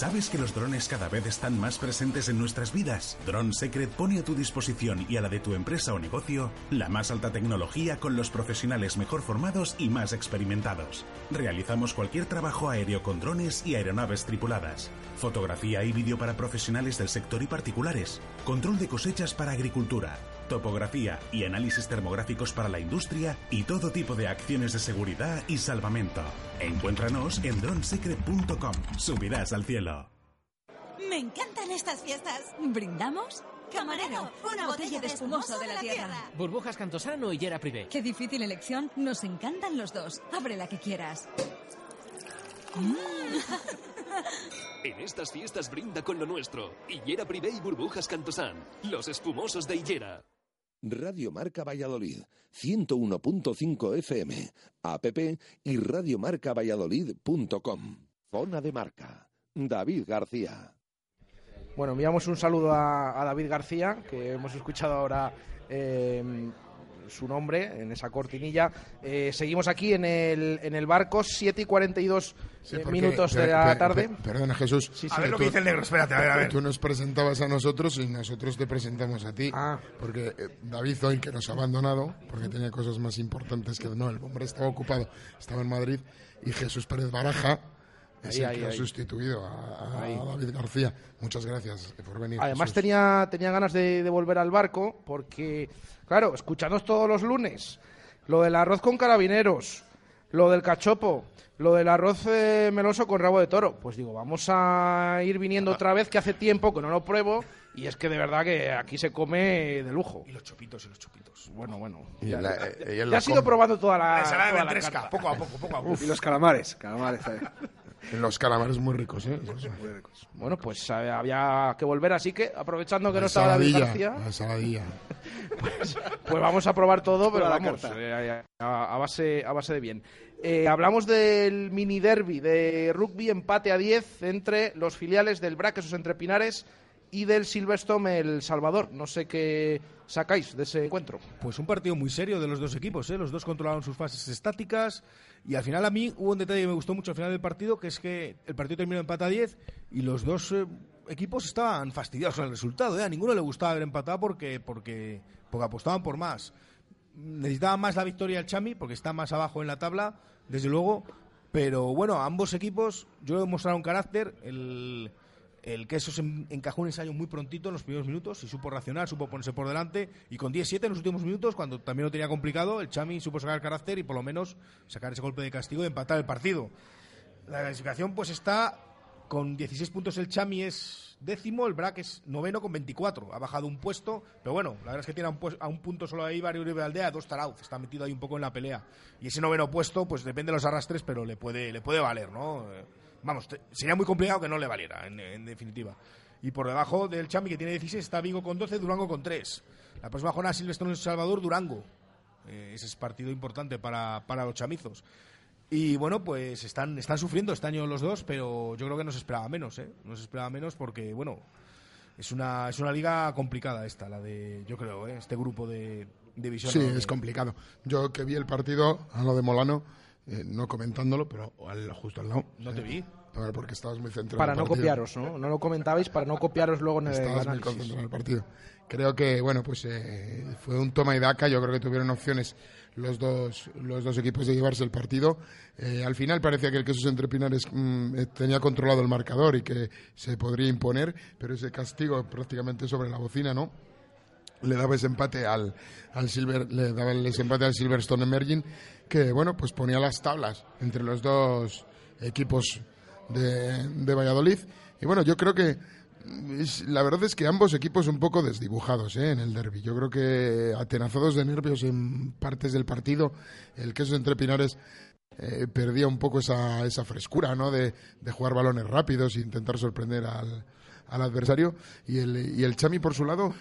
¿Sabes que los drones cada vez están más presentes en nuestras vidas? Drone Secret pone a tu disposición y a la de tu empresa o negocio la más alta tecnología con los profesionales mejor formados y más experimentados. Realizamos cualquier trabajo aéreo con drones y aeronaves tripuladas. Fotografía y vídeo para profesionales del sector y particulares. Control de cosechas para agricultura. Topografía y análisis termográficos para la industria y todo tipo de acciones de seguridad y salvamento. Encuéntranos en dronesecret.com. Subirás al cielo. Me encantan estas fiestas. ¿Brindamos? Camarero, una botella de espumoso de la tierra. Burbujas Cantosano y Yera Privé. Qué difícil elección. Nos encantan los dos. Abre la que quieras. En estas fiestas brinda con lo nuestro. Hillera Privé y Burbujas Cantosán. Los espumosos de Hillera. Radio Marca Valladolid, 101.5 FM, app y radiomarcavalladolid.com. Zona de marca. David García. Bueno, enviamos un saludo a, David García, que hemos escuchado ahora eh, su nombre en esa cortinilla. Eh, seguimos aquí en el, en el barco, 7 y 42 Sí, eh, porque- minutos de la tarde. per- perdona, Jesús. Sí, sí. A ver lo que dice el negro, espérate, a ver, a ver. Tú nos presentabas a nosotros y nosotros te presentamos a ti. Ah. Porque eh, David hoy, que nos ha abandonado, porque tenía cosas más importantes que... No, el hombre estaba ocupado, estaba en Madrid. Y Jesús Pérez Baraja es Ahí, el ahí, que ha ahí. sustituido a. David García. Muchas gracias por venir. Además Jesús. tenía, tenía ganas de, de volver al barco porque, claro, escuchándonos todos los lunes, lo del arroz con carabineros, lo del cachopo, lo del arroz eh, meloso con rabo de toro, pues digo, vamos a ir viniendo otra vez que hace tiempo que no lo pruebo y es que de verdad que aquí se come de lujo. Y los chupitos y los chupitos. Bueno, bueno. Y Ya, la- eh, ya la has ido come. probando toda la, La ensalada de poco a poco, poco a poco. Y los calamares, calamares. Eh. Los calamares muy ricos, ¿eh? Bueno, pues eh, había que volver, así que aprovechando que no estaba David Ensaladilla, García, la ensaladilla. Pues vamos a probar todo, pero vamos, carta. eh, a, a base, a base de bien. Eh, hablamos del mini derby de rugby empate a 10 entre los filiales del Braquesos Entre Pinares y del Silverstone El Salvador. No sé qué sacáis de ese encuentro. Pues un partido muy serio de los dos equipos, ¿eh? Los dos controlaron sus fases estáticas y al final a mí hubo un detalle que me gustó mucho al final del partido, que es que el partido terminó empate a 10 y los dos eh, equipos estaban fastidiados con el resultado, ¿eh? A ninguno le gustaba haber empatado porque, porque, porque apostaban por más. Necesitaba más la victoria el Chami porque está más abajo en la tabla, desde luego, pero bueno, ambos equipos yo he mostrado un carácter, el, el queso se en- encajó un ensayo muy prontito en los primeros minutos y supo racionar, supo ponerse por delante y con 10-7 en los últimos minutos, cuando también lo tenía complicado, el Chami supo sacar carácter y por lo menos sacar ese golpe de castigo y empatar el partido. La clasificación pues está con 16 puntos el Chami es décimo, el Brac es noveno con 24, ha bajado un puesto, pero bueno, la verdad es que tiene a un, a un punto solo ahí Barrio Uribe Aldea, dos Tarauz, está metido ahí un poco en la pelea. Y ese noveno puesto pues depende de los arrastres, pero le puede, le puede valer, ¿no? Vamos, te- sería muy complicado que no le valiera, en, en definitiva. Y por debajo del Chami, que tiene 16, está Vigo con 12, Durango con 3. La próxima jornada Silvestre en El Salvador, Durango. Eh, ese es partido importante para, para los chamizos. Y bueno, pues están, están sufriendo este año los dos, pero yo creo que no se esperaba menos, ¿eh? No se esperaba menos porque, bueno, es una, es una liga complicada esta, la de, yo creo, ¿eh? este grupo de división. Sí, es complicado. Yo que vi el partido, a lo de Molano, eh, no comentándolo, pero al- justo al lado. No te vi. Ver, porque estabas muy centrado Para en el no partido. copiaros, ¿no? No lo comentabais para no copiaros luego en el Estabas muy análisis. concentrado en el partido. Creo que, bueno, pues eh, fue un toma y daca. Yo creo que tuvieron opciones los dos, los dos equipos de llevarse el partido. Eh, al final parecía que el Quesos Entre Pinares mm, eh, tenía controlado el marcador y que se podría imponer, pero ese castigo prácticamente sobre la bocina, ¿no? Le daba ese empate al, al Silver, le daba el- empate al Silverstone Emerging, que bueno, pues ponía las tablas entre los dos equipos de, de Valladolid. Y bueno, yo creo que la verdad es que ambos equipos un poco desdibujados ¿eh? en el derby. Yo creo que atenazados de nervios en partes del partido, el queso entre Pinares eh, perdía un poco esa, esa frescura ¿no? de, de jugar balones rápidos e intentar sorprender al, al adversario. Y el, y el Chami, por su lado,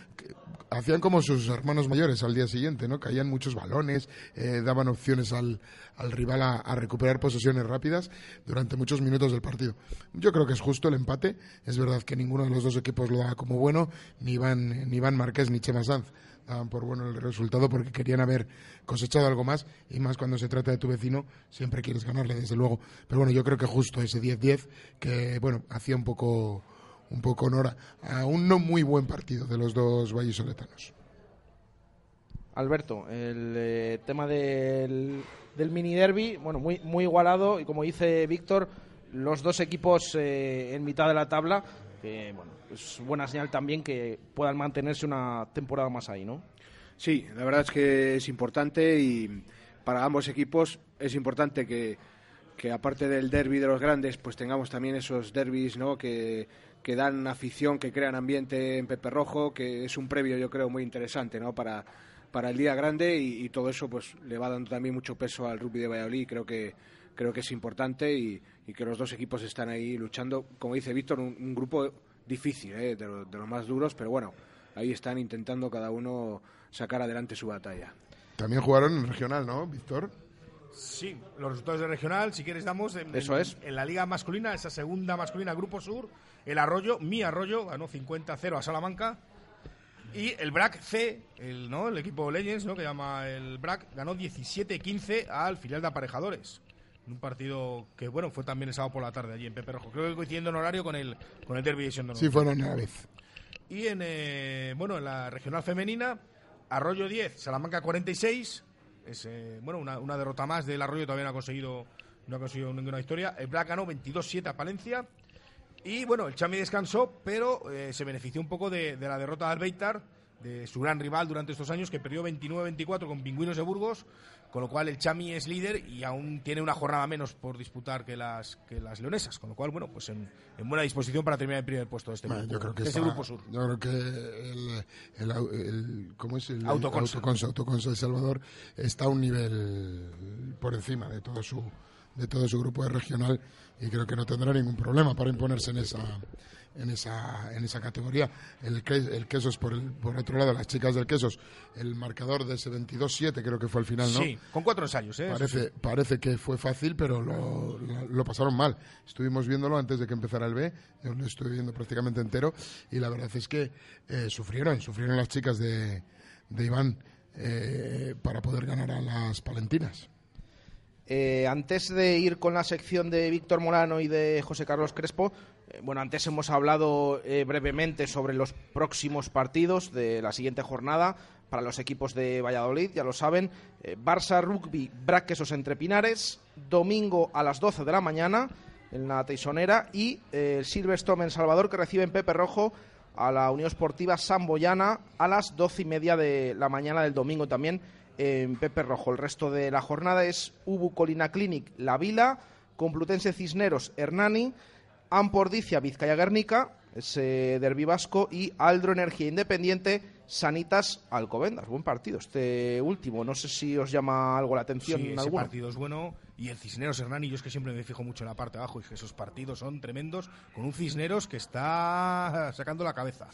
hacían como sus hermanos mayores al día siguiente, ¿no? Caían muchos balones, eh, daban opciones al, al rival a, recuperar posesiones rápidas durante muchos minutos del partido. Yo creo que es justo el empate. Es verdad que ninguno de los dos equipos lo da como bueno, ni Iván, ni Iván Márquez ni Chema Sanz daban por bueno el resultado porque querían haber cosechado algo más y más cuando se trata de tu vecino siempre quieres ganarle desde luego pero bueno yo creo que justo ese 10-10 que bueno hacía un poco un poco honor a un no muy buen partido de los dos vallisoletanos Alberto, el eh, tema del, del mini derby, bueno, muy, muy igualado y como dice Víctor, los dos equipos eh, en mitad de la tabla, que bueno, es buena señal también que puedan mantenerse una temporada más ahí, ¿no? Sí, la verdad es que es importante y para ambos equipos es importante que, que aparte del derby de los grandes, pues tengamos también esos derbis ¿no? que, que dan afición, que crean ambiente en Pepe Rojo, que es un previo yo creo muy interesante ¿no? para, para el día grande y, todo eso pues le va dando también mucho peso al rugby de Valladolid. Creo que creo que es importante y, que los dos equipos están ahí luchando, como dice Víctor, un, grupo difícil, ¿eh? de, de los más duros, pero bueno, ahí están intentando cada uno sacar adelante su batalla. también jugaron en regional ¿no Víctor? Sí, los resultados de regional, si quieres, damos en, Eso en- es. en la Liga Masculina, esa segunda masculina, Grupo Sur, el Arroyo, mi Arroyo, ganó 50-0 a Salamanca. Y el BRAC C, el, ¿no? el equipo Legends, ¿no? que llama el BRAC, ganó 17-15 al filial de aparejadores. En un partido que, bueno, fue también el sábado por la tarde allí en Pepe Rojo. Creo que coincidiendo en horario con el, con el Derby de Sion sí fueron a la vez y en, eh, bueno, en la regional femenina, Arroyo 10, Salamanca 46. Es, eh, bueno, una, una derrota más del Arroyo, todavía no ha conseguido, no ha conseguido ninguna victoria. El Black ganó 22-7 a Palencia. Y bueno, el Chami descansó, pero eh, se benefició un poco de, de la derrota del Beitar, de su gran rival durante estos años, que perdió 29-24 con Pingüinos de Burgos, con lo cual el Chami es líder y aún tiene una jornada menos por disputar que las, que las leonesas, con lo cual, bueno, pues en, en buena disposición para terminar el primer puesto de este Bueno, grupo, yo creo que de este está- grupo sur. yo creo que el, el, el- ¿cómo es el Autoconsa. Autoconsa, Autoconsa de Salvador está a un nivel por encima de todo su de todo su grupo de regional y creo que no tendrá ningún problema para imponerse en esa en esa en esa categoría el, que- el quesos por el por otro lado las chicas del quesos el marcador de ese 22-7 creo que fue al final no Sí, con cuatro ensayos, ¿eh? Parece, sí. parece que fue fácil, pero lo, lo- lo pasaron mal. Estuvimos viéndolo antes de que empezara el B, yo lo estuve viendo prácticamente entero, y la verdad es que eh, sufrieron, sufrieron las chicas de, de Iván eh, para poder ganar a las palentinas. Eh, antes de ir con la sección de Víctor Morano y de José Carlos Crespo, eh, bueno, antes hemos hablado eh, brevemente sobre los próximos partidos de la siguiente jornada para los equipos de Valladolid, ya lo saben, Barça Rugby Braquesos entre Pinares, domingo a las 12 de la mañana en la Teisonera y el Silverstone en Salvador que recibe en Pepe Rojo a la Unión Esportiva Samboyana a las doce y media de la mañana del domingo también en Pepe Rojo. El resto de la jornada es Ubu Colina Clinic La Vila, Complutense Cisneros Hernani, Ampordicia Vizcaya Guernica, ese derbi vasco, y Aldro Energía Independiente Sanitas Alcobendas. Buen partido este último. No sé si os llama algo la atención Sí, ese partido es bueno. Y el Cisneros Hernani, yo es que siempre me fijo mucho en la parte de abajo y que esos partidos son tremendos con un Cisneros que está sacando la cabeza.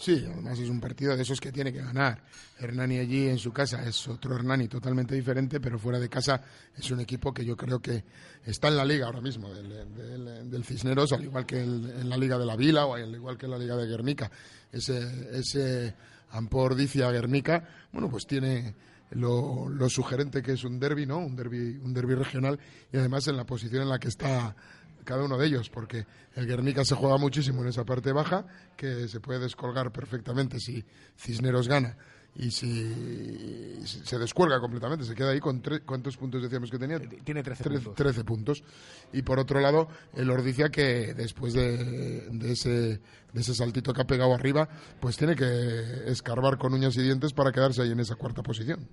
Sí, además es un partido de esos que tiene que ganar. Hernani allí en su casa es otro Hernani totalmente diferente, pero fuera de casa es un equipo que yo creo que está en la liga ahora mismo, del, del- del Cisneros, al igual que el- en la liga de la Vila o al igual que en la liga de Guernica. Ese, ese Ampordicia Guernica, bueno, pues tiene lo, lo sugerente que es un derby, ¿no? Un derby, un derby regional y además en la posición en la que está cada uno de ellos, porque el Guernica se juega muchísimo en esa parte baja, que se puede descolgar perfectamente si Cisneros gana y si se descuelga completamente, se queda ahí con tre- ¿cuántos puntos decíamos que tenía? Tiene 13 Tre- puntos. 13 puntos. Y por otro lado, el Ordicia que después de, de ese, de ese saltito que ha pegado arriba, pues tiene que escarbar con uñas y dientes para quedarse ahí en esa cuarta posición.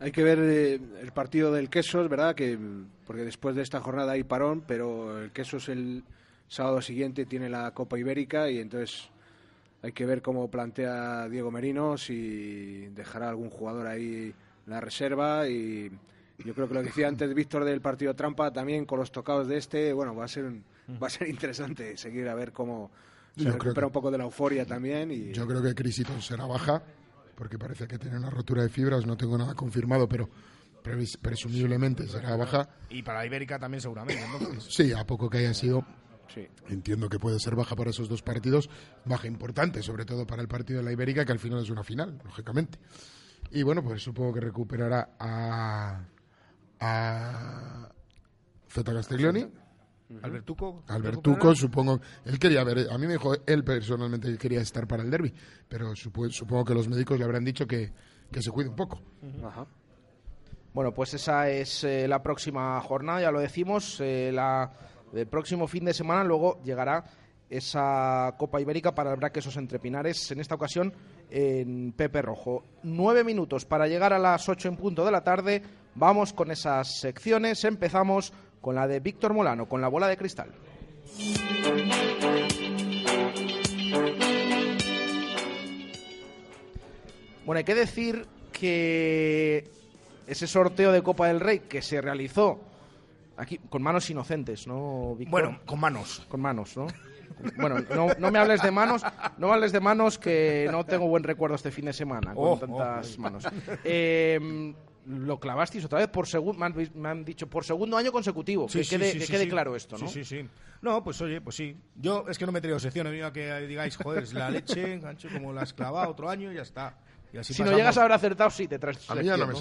Hay que ver eh, el partido del Quesos, ¿verdad? Que porque después de esta jornada hay parón, pero el Quesos el sábado siguiente tiene la Copa Ibérica y entonces hay que ver cómo plantea Diego Merino, si dejará algún jugador ahí en la reserva y yo creo que lo que decía antes Víctor del partido trampa también con los tocados de este, bueno, va a ser va a ser interesante seguir a ver cómo se Yo recupera que- un poco de la euforia también y Yo creo que Crisiton será baja, porque parece que tiene una rotura de fibras, no tengo nada confirmado, pero previs- presumiblemente será baja. Y para la Ibérica también seguramente, entonces. Sí, a poco que haya sido, Sí. entiendo que puede ser baja para esos dos partidos, baja importante, sobre todo para el partido de la Ibérica, que al final es una final, lógicamente. Y bueno, pues supongo que recuperará a, a Zeta Castiglioni. Albertuco. Albertuco, supongo. Él quería ver, a mí me dijo, él personalmente que quería estar para el derby, pero supo- supongo que los médicos le habrán dicho que, que se cuide un poco. Ajá. Bueno, pues esa es eh, la próxima jornada, ya lo decimos. eh, la, el próximo fin de semana luego llegará esa Copa Ibérica para el Braquesos entre Pinares, en esta ocasión en Pepe Rojo. Nueve minutos para llegar a las ocho en punto de la tarde. Vamos con esas secciones. Empezamos con la de Víctor Molano, con la bola de cristal. Bueno, hay que decir que ese sorteo de Copa del Rey que se realizó aquí con manos inocentes, ¿no, Víctor? Bueno, con manos. Con manos, ¿no? Bueno, no, no me hables de manos, no me hables de manos que no tengo buen recuerdo este fin de semana con Oh, tantas oh. manos. Eh, lo clavasteis otra vez por segundo, me, han- me han dicho por segundo año consecutivo. que quede, que quede claro esto, ¿no? Sí, sí, sí. No, pues oye, pues sí. Yo es que no me he traído sección, he venido a que digáis, joder, es la leche, como la has clavado otro año y ya está. Y así Si no llegas a haber acertado, sí, te traes A mí ya no me el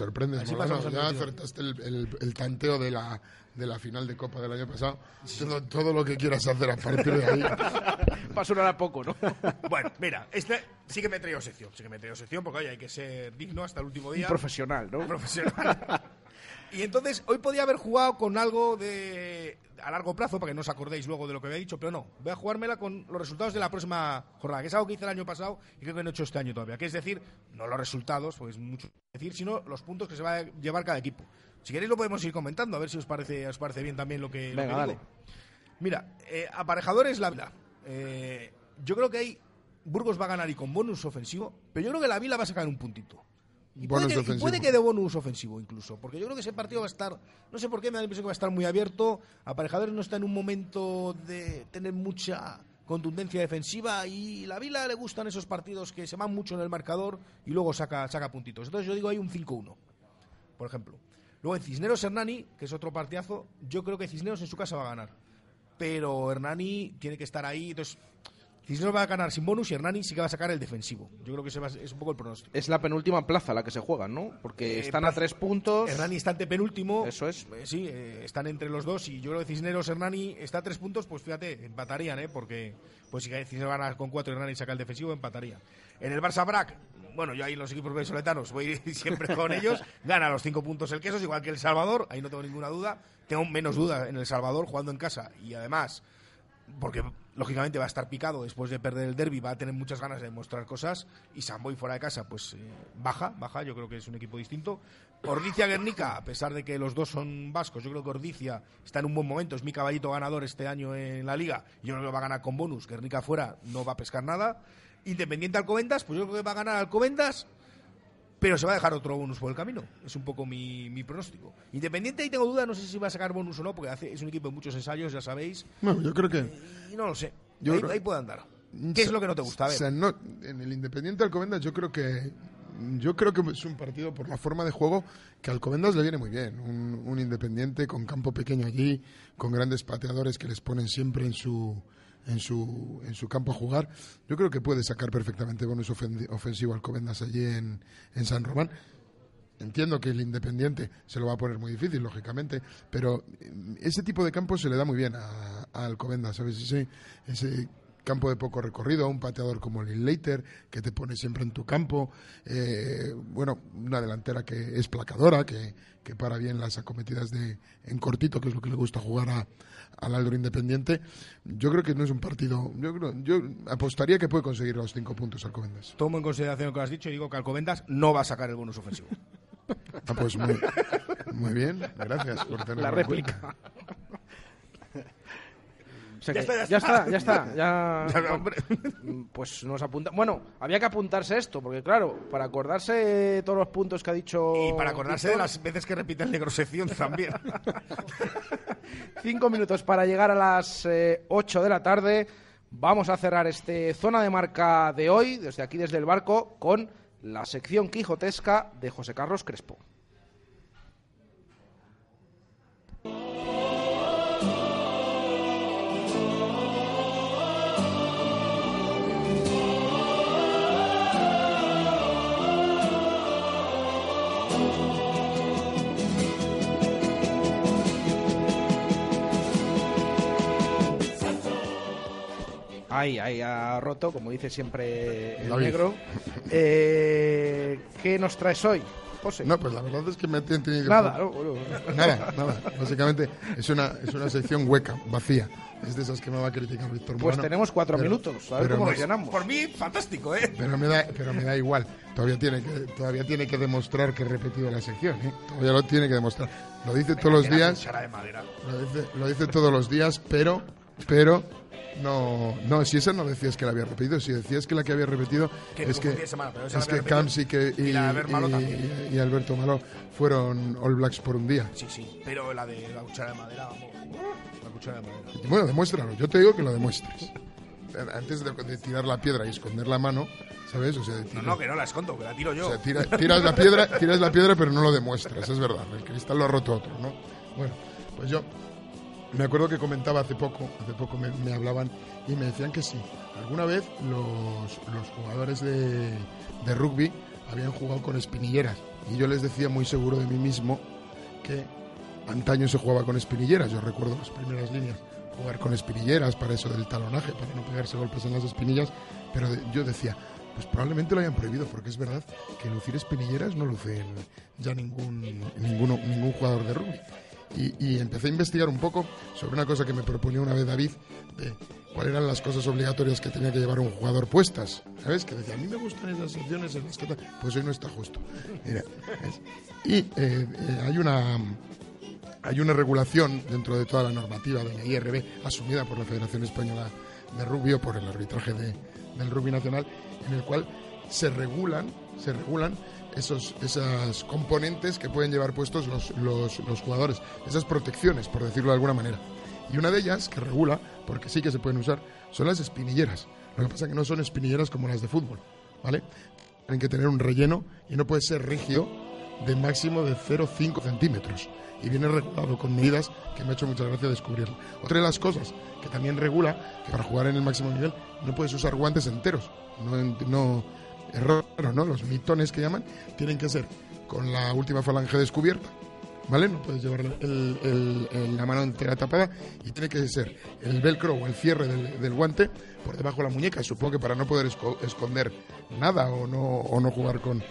ya acertaste el, el- el tanteo de la, de la final de Copa del año pasado. Todo, todo lo que quieras hacer a partir de ahí. Va a sonar a poco, ¿no? Bueno, mira, este sí que me he traído sección, sí que me he traído sección porque oye, hay que ser digno hasta el último día. Un profesional, ¿no? Profesional. Y entonces, hoy podía haber jugado con algo de a largo plazo, para que no os acordéis luego de lo que había dicho, pero no, voy a jugármela con los resultados de la próxima jornada, que es algo que hice el año pasado y creo que no he hecho este año todavía, que es decir, no los resultados, pues mucho decir, sino los puntos que se va a llevar cada equipo. Si queréis lo podemos ir comentando, a ver si os parece, os parece bien también lo que, lo Venga, que dale. digo. Mira, eh, aparejadores la Vila. Eh, yo creo que hay Burgos va a ganar y con bonus ofensivo, pero yo creo que la Vila va a sacar un puntito. Y puede, que, y puede que de bonus ofensivo incluso, porque yo creo que ese partido va a estar, no sé por qué, me da la impresión que va a estar muy abierto. Aparejadores no está en un momento de tener mucha contundencia defensiva y la Vila le gustan esos partidos que se van mucho en el marcador y luego saca, saca puntitos. Entonces yo digo hay un 5-1, por ejemplo. Luego en Cisneros Hernani, que es otro partidazo, yo creo que Cisneros en su casa va a ganar. Pero Hernani tiene que estar ahí, entonces Cisneros va a ganar sin bonus y Hernani sí que va a sacar el defensivo. Yo creo que ese va es un poco el pronóstico. Es la penúltima plaza la que se juega, ¿no? Porque Eh, están a tres puntos. Hernani está ante penúltimo. Eso es. Eh, sí, eh, están entre los dos y yo creo que Cisneros Hernani está a tres puntos, pues fíjate, empatarían, ¿eh? Porque pues si Cisneros gana con cuatro y Hernani saca el defensivo, empataría. En el Barça Brac, bueno, yo ahí en los equipos venezolanos voy siempre con ellos, gana los cinco puntos el Quesos, igual que El Salvador, ahí no tengo ninguna duda. Tengo menos duda en El Salvador jugando en casa y además porque lógicamente va a estar picado después de perder el derby, va a tener muchas ganas de demostrar cosas y Samboy fuera de casa pues eh, baja, baja, yo creo que es un equipo distinto. Ordicia Guernica, a pesar de que los dos son vascos, yo creo que Ordicia está en un buen momento, es mi caballito ganador este año en la liga, yo creo que va a ganar con bonus, Guernica fuera no va a pescar nada. Independiente Alcobendas, pues yo creo que va a ganar Alcobendas, pero se va a dejar otro bonus por el camino. Es un poco mi, mi pronóstico. Independiente, ahí tengo duda, no sé si va a sacar bonus o no, porque hace- es un equipo de muchos ensayos, ya sabéis. Bueno, yo creo que Y no lo sé. Yo ahí, creo- ahí puede andar. ¿Qué es lo que no te gusta? A O ver. sea, no- en el Independiente Alcobendas yo creo que yo creo que es un partido por la forma de juego que Alcobendas le viene muy bien. Un, un Independiente con campo pequeño allí, con grandes pateadores que les ponen siempre en su en su, en su campo a jugar. Yo creo que puede sacar perfectamente bonus ofen- ofensivo Alcobendas allí en, en San Román. Entiendo que el Independiente se lo va a poner muy difícil, lógicamente, pero eh, ese tipo de campo se le da muy bien a, a Alcobendas, ¿sabes? Ese, ese campo de poco recorrido, un pateador como Lil Leiter, que te pone siempre en tu campo, eh, bueno, una delantera que es placadora, que, que para bien las acometidas de, en cortito, que es lo que le gusta jugar a, al Aldro Independiente. Yo creo que no es un partido, yo, creo, yo apostaría que puede conseguir los cinco puntos Alcobendas. Tomo en consideración lo que has dicho y digo que Alcobendas no va a sacar el bonus ofensivo. Ah, pues muy, muy bien, gracias por tenerlo La réplica. cuenta. Ya está, ya ya está. ya está. Ya, hombre. Pues nos apunta. Bueno, había que apuntarse esto, porque claro, para acordarse de todos los puntos que ha dicho. Y para acordarse de las veces que repite el negro sección también. Cinco minutos para llegar a las eh, 8 de la tarde. Vamos a cerrar este zona de marca de hoy, desde aquí, desde el barco, con la sección quijotesca de José Carlos Crespo. Ahí, ahí ha roto, como dice siempre el David. negro. Eh, ¿Qué nos traes hoy, José? No, pues la verdad es que me he tenido Nada, ¿no? Bueno. Nada, nada. Básicamente es una, es una sección hueca, vacía. Es de esas que me va a criticar Víctor Pues Morano. tenemos cuatro Pero- minutos, a ver pero cómo me- nos llenamos. Por mí, fantástico, ¿eh? Pero me da, pero me da igual. Todavía tiene que, todavía tiene que demostrar que he repetido la sección. ¿eh? Todavía lo tiene que demostrar. Lo dice todos los Que días. de madera. Lo dice, lo dice todos los días, pero, pero no, no. Si esa no decías que la había repetido, si decías que la que había repetido Que es que semana, pero esa es que Camps y que y, Y y- y Alberto Malo fueron All Blacks por un día. Sí, sí. Pero la de la cuchara de madera. La cuchara de madera. Bueno, demuéstralo. Yo te digo que lo demuestres. Antes de, de tirar la piedra y esconder la mano, ¿sabes? O sea, No, no, que no la escondo, que la tiro yo. O sea, tira- tiras la piedra, tiras la piedra, pero no lo demuestras, es verdad. El cristal lo ha roto otro, ¿no? Bueno, pues yo me acuerdo que comentaba hace poco, hace poco me, hablaban y me decían que sí. Alguna vez los, los jugadores de, de rugby habían jugado con espinilleras y yo les decía muy seguro de mí mismo que antaño se jugaba con espinilleras. Yo recuerdo las primeras líneas jugar con espinilleras para eso del talonaje, para no pegarse golpes en las espinillas, pero yo decía, pues probablemente lo hayan prohibido, porque es verdad que lucir espinilleras no lucen ya ningún, ninguno, ningún jugador de rugby. Y, y empecé a investigar un poco sobre una cosa que me proponía una vez David, de cuáles eran las cosas obligatorias que tenía que llevar un jugador puestas. ¿Sabes? Que decía, a mí me gustan esas secciones en las que tal". Pues hoy no está justo. Y eh, eh, hay una hay una regulación dentro de toda la normativa de la IRB asumida por la Federación Española de Rugby o por el arbitraje de- del rugby nacional en el cual se regulan se regulan esos esas componentes que pueden llevar puestos los, los, los jugadores esas protecciones por decirlo de alguna manera y una de ellas que regula porque sí que se pueden usar son las espinilleras lo que pasa es que no son espinilleras como las de fútbol vale tienen que tener un relleno y no puede ser rígido de máximo de 0,5 centímetros. Y viene regulado con medidas que me ha hecho mucha gracia descubrirlo. Otra de las cosas que también regula, que para jugar en el máximo nivel no puedes usar guantes enteros. No, raro, ¿no? Los mitones que llaman tienen que ser con la última falange descubierta. ¿Vale? No puedes llevar el- la mano entera tapada y tiene que ser el velcro o el cierre del, del guante por debajo de la muñeca, supongo que para no poder esco- esconder nada o no, o no jugar con,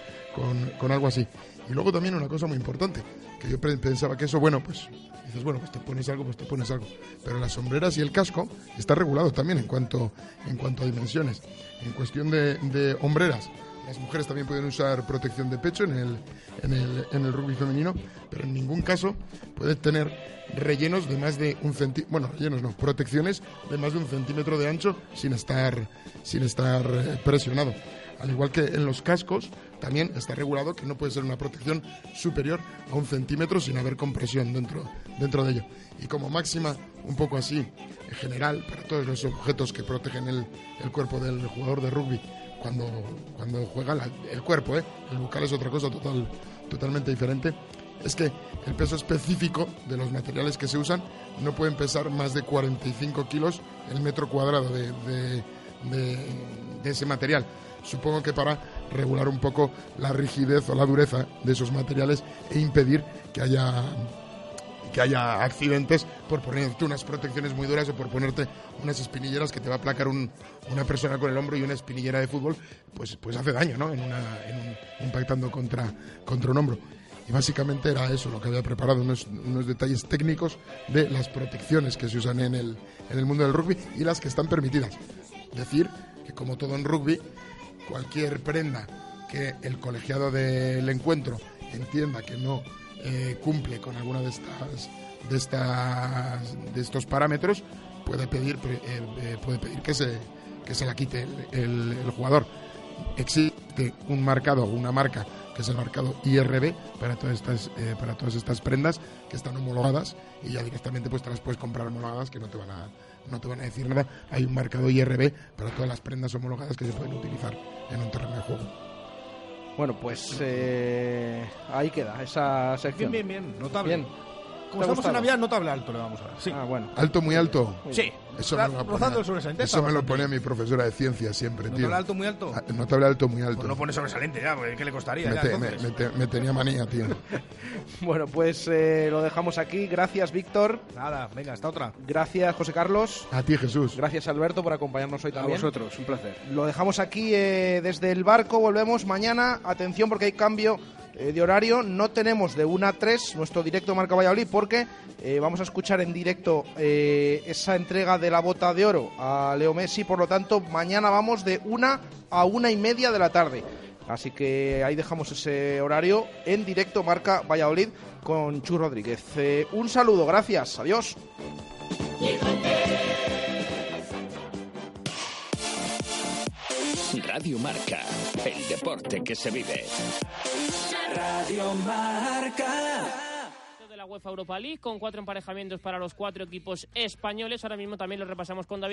con algo así. Y luego también una cosa muy importante, que yo pe- pensaba que eso, bueno, pues dices, bueno, pues te pones algo, pues te pones algo. Pero las sombreras y el casco está regulado también en cuanto, en cuanto a dimensiones. En cuestión de, de hombreras, las mujeres también pueden usar protección de pecho en el, en el, en el rugby femenino, pero en ningún caso puede tener rellenos de más de un centímetro, bueno, rellenos no, protecciones de más de un centímetro de ancho sin estar, sin estar eh, presionado. Al igual que en los cascos también está regulado que no puede ser una protección superior a un centímetro sin haber compresión dentro, dentro de ello. Y como máxima, un poco así, en general, para todos los objetos que protegen el, el cuerpo del jugador de rugby cuando, cuando juega la- el cuerpo, ¿eh? el bucal es otra cosa total, totalmente diferente, es que el peso específico de los materiales que se usan no pueden pesar más de 45 kilos el metro cuadrado de, de- de- de ese material. Supongo que para regular un poco la rigidez o la dureza de esos materiales e impedir que haya que haya accidentes por ponerte unas protecciones muy duras o por ponerte unas espinilleras que te va a aplacar un- una persona con el hombro y una espinillera de fútbol, pues, pues hace daño, ¿no? En un- impactando contra, contra un hombro. Y básicamente era eso lo que había preparado, unos, unos detalles técnicos de las protecciones que se usan en el, en el mundo del rugby y las que están permitidas. Decir que como todo en rugby, cualquier prenda que el colegiado del encuentro entienda que no eh, cumple con alguna de estas de estas de estos parámetros puede pedir eh, eh, puede pedir que se que se la quite el, el- jugador. Existe un marcado una marca que es el marcado IRB para todas estas eh, para todas estas prendas que están homologadas y ya directamente pues te las puedes comprar homologadas que no te van a no te van a decir nada. Hay un marcado IRB para todas las prendas homologadas que se pueden utilizar en un terreno de juego Bueno, pues eh, ahí queda esa sección. Bien, bien, bien, notable. Bien. Como ¿Te ha estamos en? Navidad, notable alto le vamos a dar. Sí. Ah, bueno. alto muy alto Sí. Eso me lo rozando ponía, el sobresaliente, eso me lo ponía mi profesora de ciencia siempre tío ¿Notable alto, muy alto? Ah, notable alto muy alto Pues no pone sobresaliente ya, ¿qué le costaría? me, ya, te- me- me te- me tenía manía tío Bueno, pues eh, lo dejamos aquí. Gracias, Víctor. Nada, venga, hasta otra. Gracias, José Carlos. a ti Jesús Gracias, Alberto, por acompañarnos hoy A también. vosotros, un placer. Lo dejamos aquí eh, desde el barco. Volvemos mañana. Atención, porque hay cambio de horario. No tenemos de 1 a 3 nuestro directo Marca Valladolid, porque eh, vamos a escuchar en directo eh, esa entrega de la bota de oro a Leo Messi. Por lo tanto, mañana vamos de 1 a 1 y media de la tarde. Así que ahí dejamos ese horario en directo Marca Valladolid con Chu Rodríguez. Eh, un saludo, gracias, adiós. Radio Marca, el deporte que se vive. Radio Marca. de la UEFA Europa League con cuatro emparejamientos para los cuatro equipos españoles. Ahora mismo también lo repasamos con David.